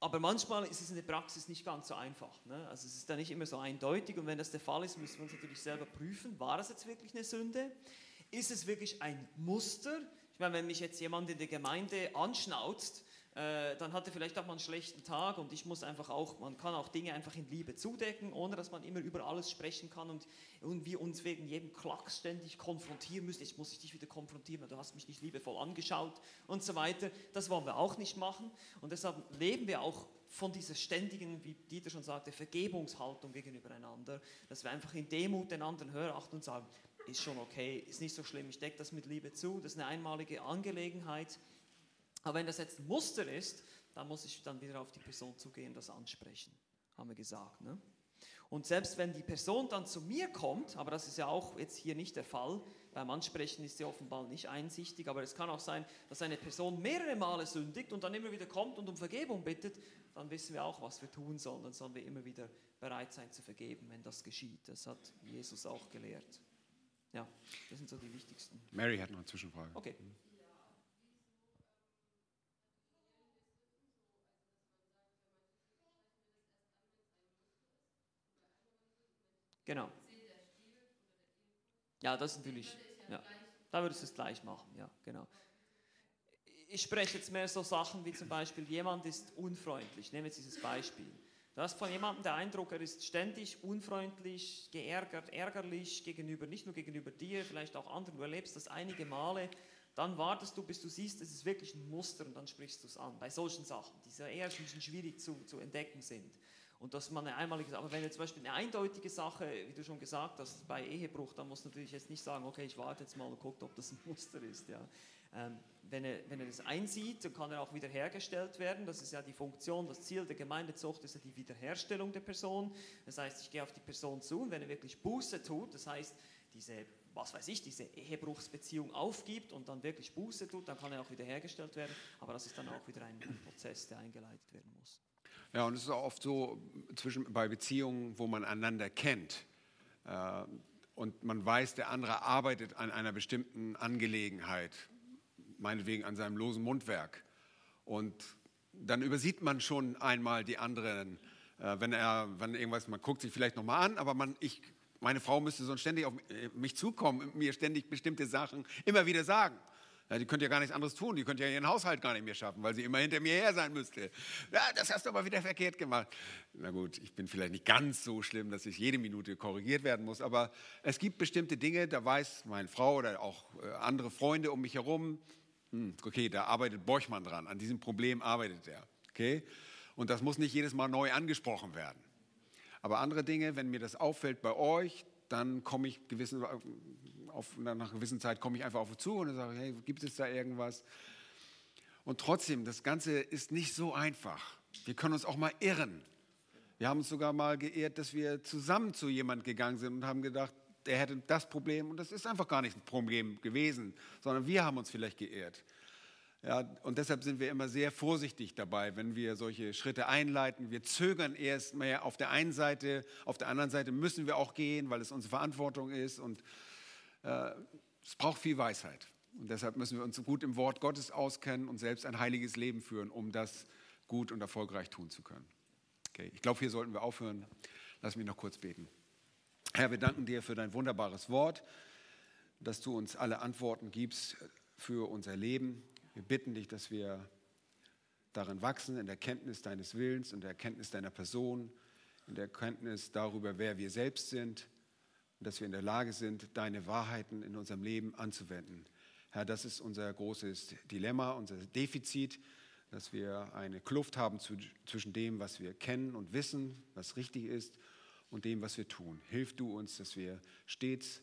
aber manchmal ist es in der Praxis nicht ganz so einfach. Ne? Also es ist da nicht immer so eindeutig. Und wenn das der Fall ist, müssen wir uns natürlich selber prüfen, war es jetzt wirklich eine Sünde? Ist es wirklich ein Muster? Ich meine, wenn mich jetzt jemand in der Gemeinde anschnauzt, äh, dann hat er vielleicht auch mal einen schlechten Tag und ich muss einfach auch, man kann auch Dinge einfach in Liebe zudecken, ohne dass man immer über alles sprechen kann und, wir uns wegen jedem Klacks ständig konfrontieren müssen. Jetzt muss ich dich wieder konfrontieren, weil du hast mich nicht liebevoll angeschaut und so weiter. Das wollen wir auch nicht machen und deshalb leben wir auch von dieser ständigen, wie Dieter schon sagte, Vergebungshaltung gegenüber einander, dass wir einfach in Demut den anderen hören achten und sagen, ist schon okay, ist nicht so schlimm, ich decke das mit Liebe zu, das ist eine einmalige Angelegenheit aber wenn das jetzt ein Muster ist, dann muss ich dann wieder auf die Person zugehen, das ansprechen, haben wir gesagt. Ne? Und selbst wenn die Person dann zu mir kommt, aber das ist ja auch jetzt hier nicht der Fall, beim Ansprechen ist sie offenbar nicht einsichtig, aber es kann auch sein, dass eine Person mehrere Male sündigt und dann immer wieder kommt und um Vergebung bittet, dann wissen wir auch, was wir tun sollen. Dann sollen wir immer wieder bereit sein zu vergeben, wenn das geschieht. Das hat Jesus auch gelehrt. Ja, das sind so die wichtigsten. Mary hat noch eine Zwischenfrage. Okay. Genau. Ja, das ist natürlich. Ja, da würdest du es gleich machen, ja, genau. Ich spreche jetzt mehr so Sachen wie zum Beispiel, jemand ist unfreundlich. Nehmen wir jetzt dieses Beispiel. Du hast von jemandem den Eindruck, er ist ständig unfreundlich, geärgert, ärgerlich gegenüber, nicht nur gegenüber dir, vielleicht auch anderen. Du erlebst das einige Male. Dann wartest du, bis du siehst, es ist wirklich ein Muster und dann sprichst du es an. Bei solchen Sachen, die eher ein bisschen schwierig zu, zu entdecken sind. Und dass man eine einmalige, aber wenn jetzt zum Beispiel eine eindeutige Sache, wie du schon gesagt hast, bei Ehebruch, dann muss natürlich jetzt nicht sagen, okay, ich warte jetzt mal und gucke, ob das ein Muster ist. Ja. Ähm, wenn, er, wenn er das einsieht, dann kann er auch wiederhergestellt werden. Das ist ja die Funktion, das Ziel der Gemeindezucht ist ja die Wiederherstellung der Person. Das heißt, ich gehe auf die Person zu und wenn er wirklich Buße tut, das heißt, diese, was weiß ich, diese Ehebruchsbeziehung aufgibt und dann wirklich Buße tut, dann kann er auch wiederhergestellt werden. Aber das ist dann auch wieder ein Prozess, der eingeleitet werden muss. Ja, und es ist auch oft so zwischen, bei Beziehungen, wo man einander kennt äh, und man weiß, der andere arbeitet an einer bestimmten Angelegenheit, meinetwegen an seinem losen Mundwerk. Und dann übersieht man schon einmal die anderen, äh, wenn er, wenn irgendwas, man guckt sich vielleicht nochmal an, aber man, ich, meine Frau müsste sonst ständig auf mich zukommen mir ständig bestimmte Sachen immer wieder sagen. Ja, die könnte ja gar nichts anderes tun. Die könnte ja ihren Haushalt gar nicht mehr schaffen, weil sie immer hinter mir her sein müsste. Ja, das hast du aber wieder verkehrt gemacht. Na gut, ich bin vielleicht nicht ganz so schlimm, dass ich jede Minute korrigiert werden muss, aber es gibt bestimmte Dinge, da weiß meine Frau oder auch äh, andere Freunde um mich herum, hm, okay, da arbeitet Borchmann dran, an diesem Problem arbeitet er. Okay? Und das muss nicht jedes Mal neu angesprochen werden. Aber andere Dinge, wenn mir das auffällt bei euch, dann komme ich gewissen, auf, nach einer gewissen Zeit komme ich einfach auf zu und sage, hey, gibt es da irgendwas? Und trotzdem, das Ganze ist nicht so einfach. Wir können uns auch mal irren. Wir haben uns sogar mal geehrt, dass wir zusammen zu jemand gegangen sind und haben gedacht, der hätte das Problem und das ist einfach gar nicht ein Problem gewesen, sondern wir haben uns vielleicht geehrt. Ja, und deshalb sind wir immer sehr vorsichtig dabei, wenn wir solche Schritte einleiten. Wir zögern erst mehr auf der einen Seite, auf der anderen Seite müssen wir auch gehen, weil es unsere Verantwortung ist und es braucht viel Weisheit. Und deshalb müssen wir uns gut im Wort Gottes auskennen und selbst ein heiliges Leben führen, um das gut und erfolgreich tun zu können. Okay, ich glaube, hier sollten wir aufhören. Lass mich noch kurz beten. Herr, wir danken dir für dein wunderbares Wort, dass du uns alle Antworten gibst für unser Leben. Wir bitten dich, dass wir darin wachsen, in der Kenntnis deines Willens und der Erkenntnis deiner Person, in der Erkenntnis darüber, wer wir selbst sind und dass wir in der Lage sind, deine Wahrheiten in unserem Leben anzuwenden. Herr, das ist unser großes Dilemma, unser Defizit, dass wir eine Kluft haben zwischen dem, was wir kennen und wissen, was richtig ist, und dem, was wir tun. Hilf du uns, dass wir stets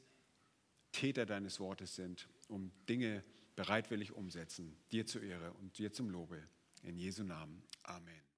Täter deines Wortes sind, um Dinge zu bereitwillig umsetzen. Dir zur Ehre und dir zum Lobe. In Jesu Namen. Amen.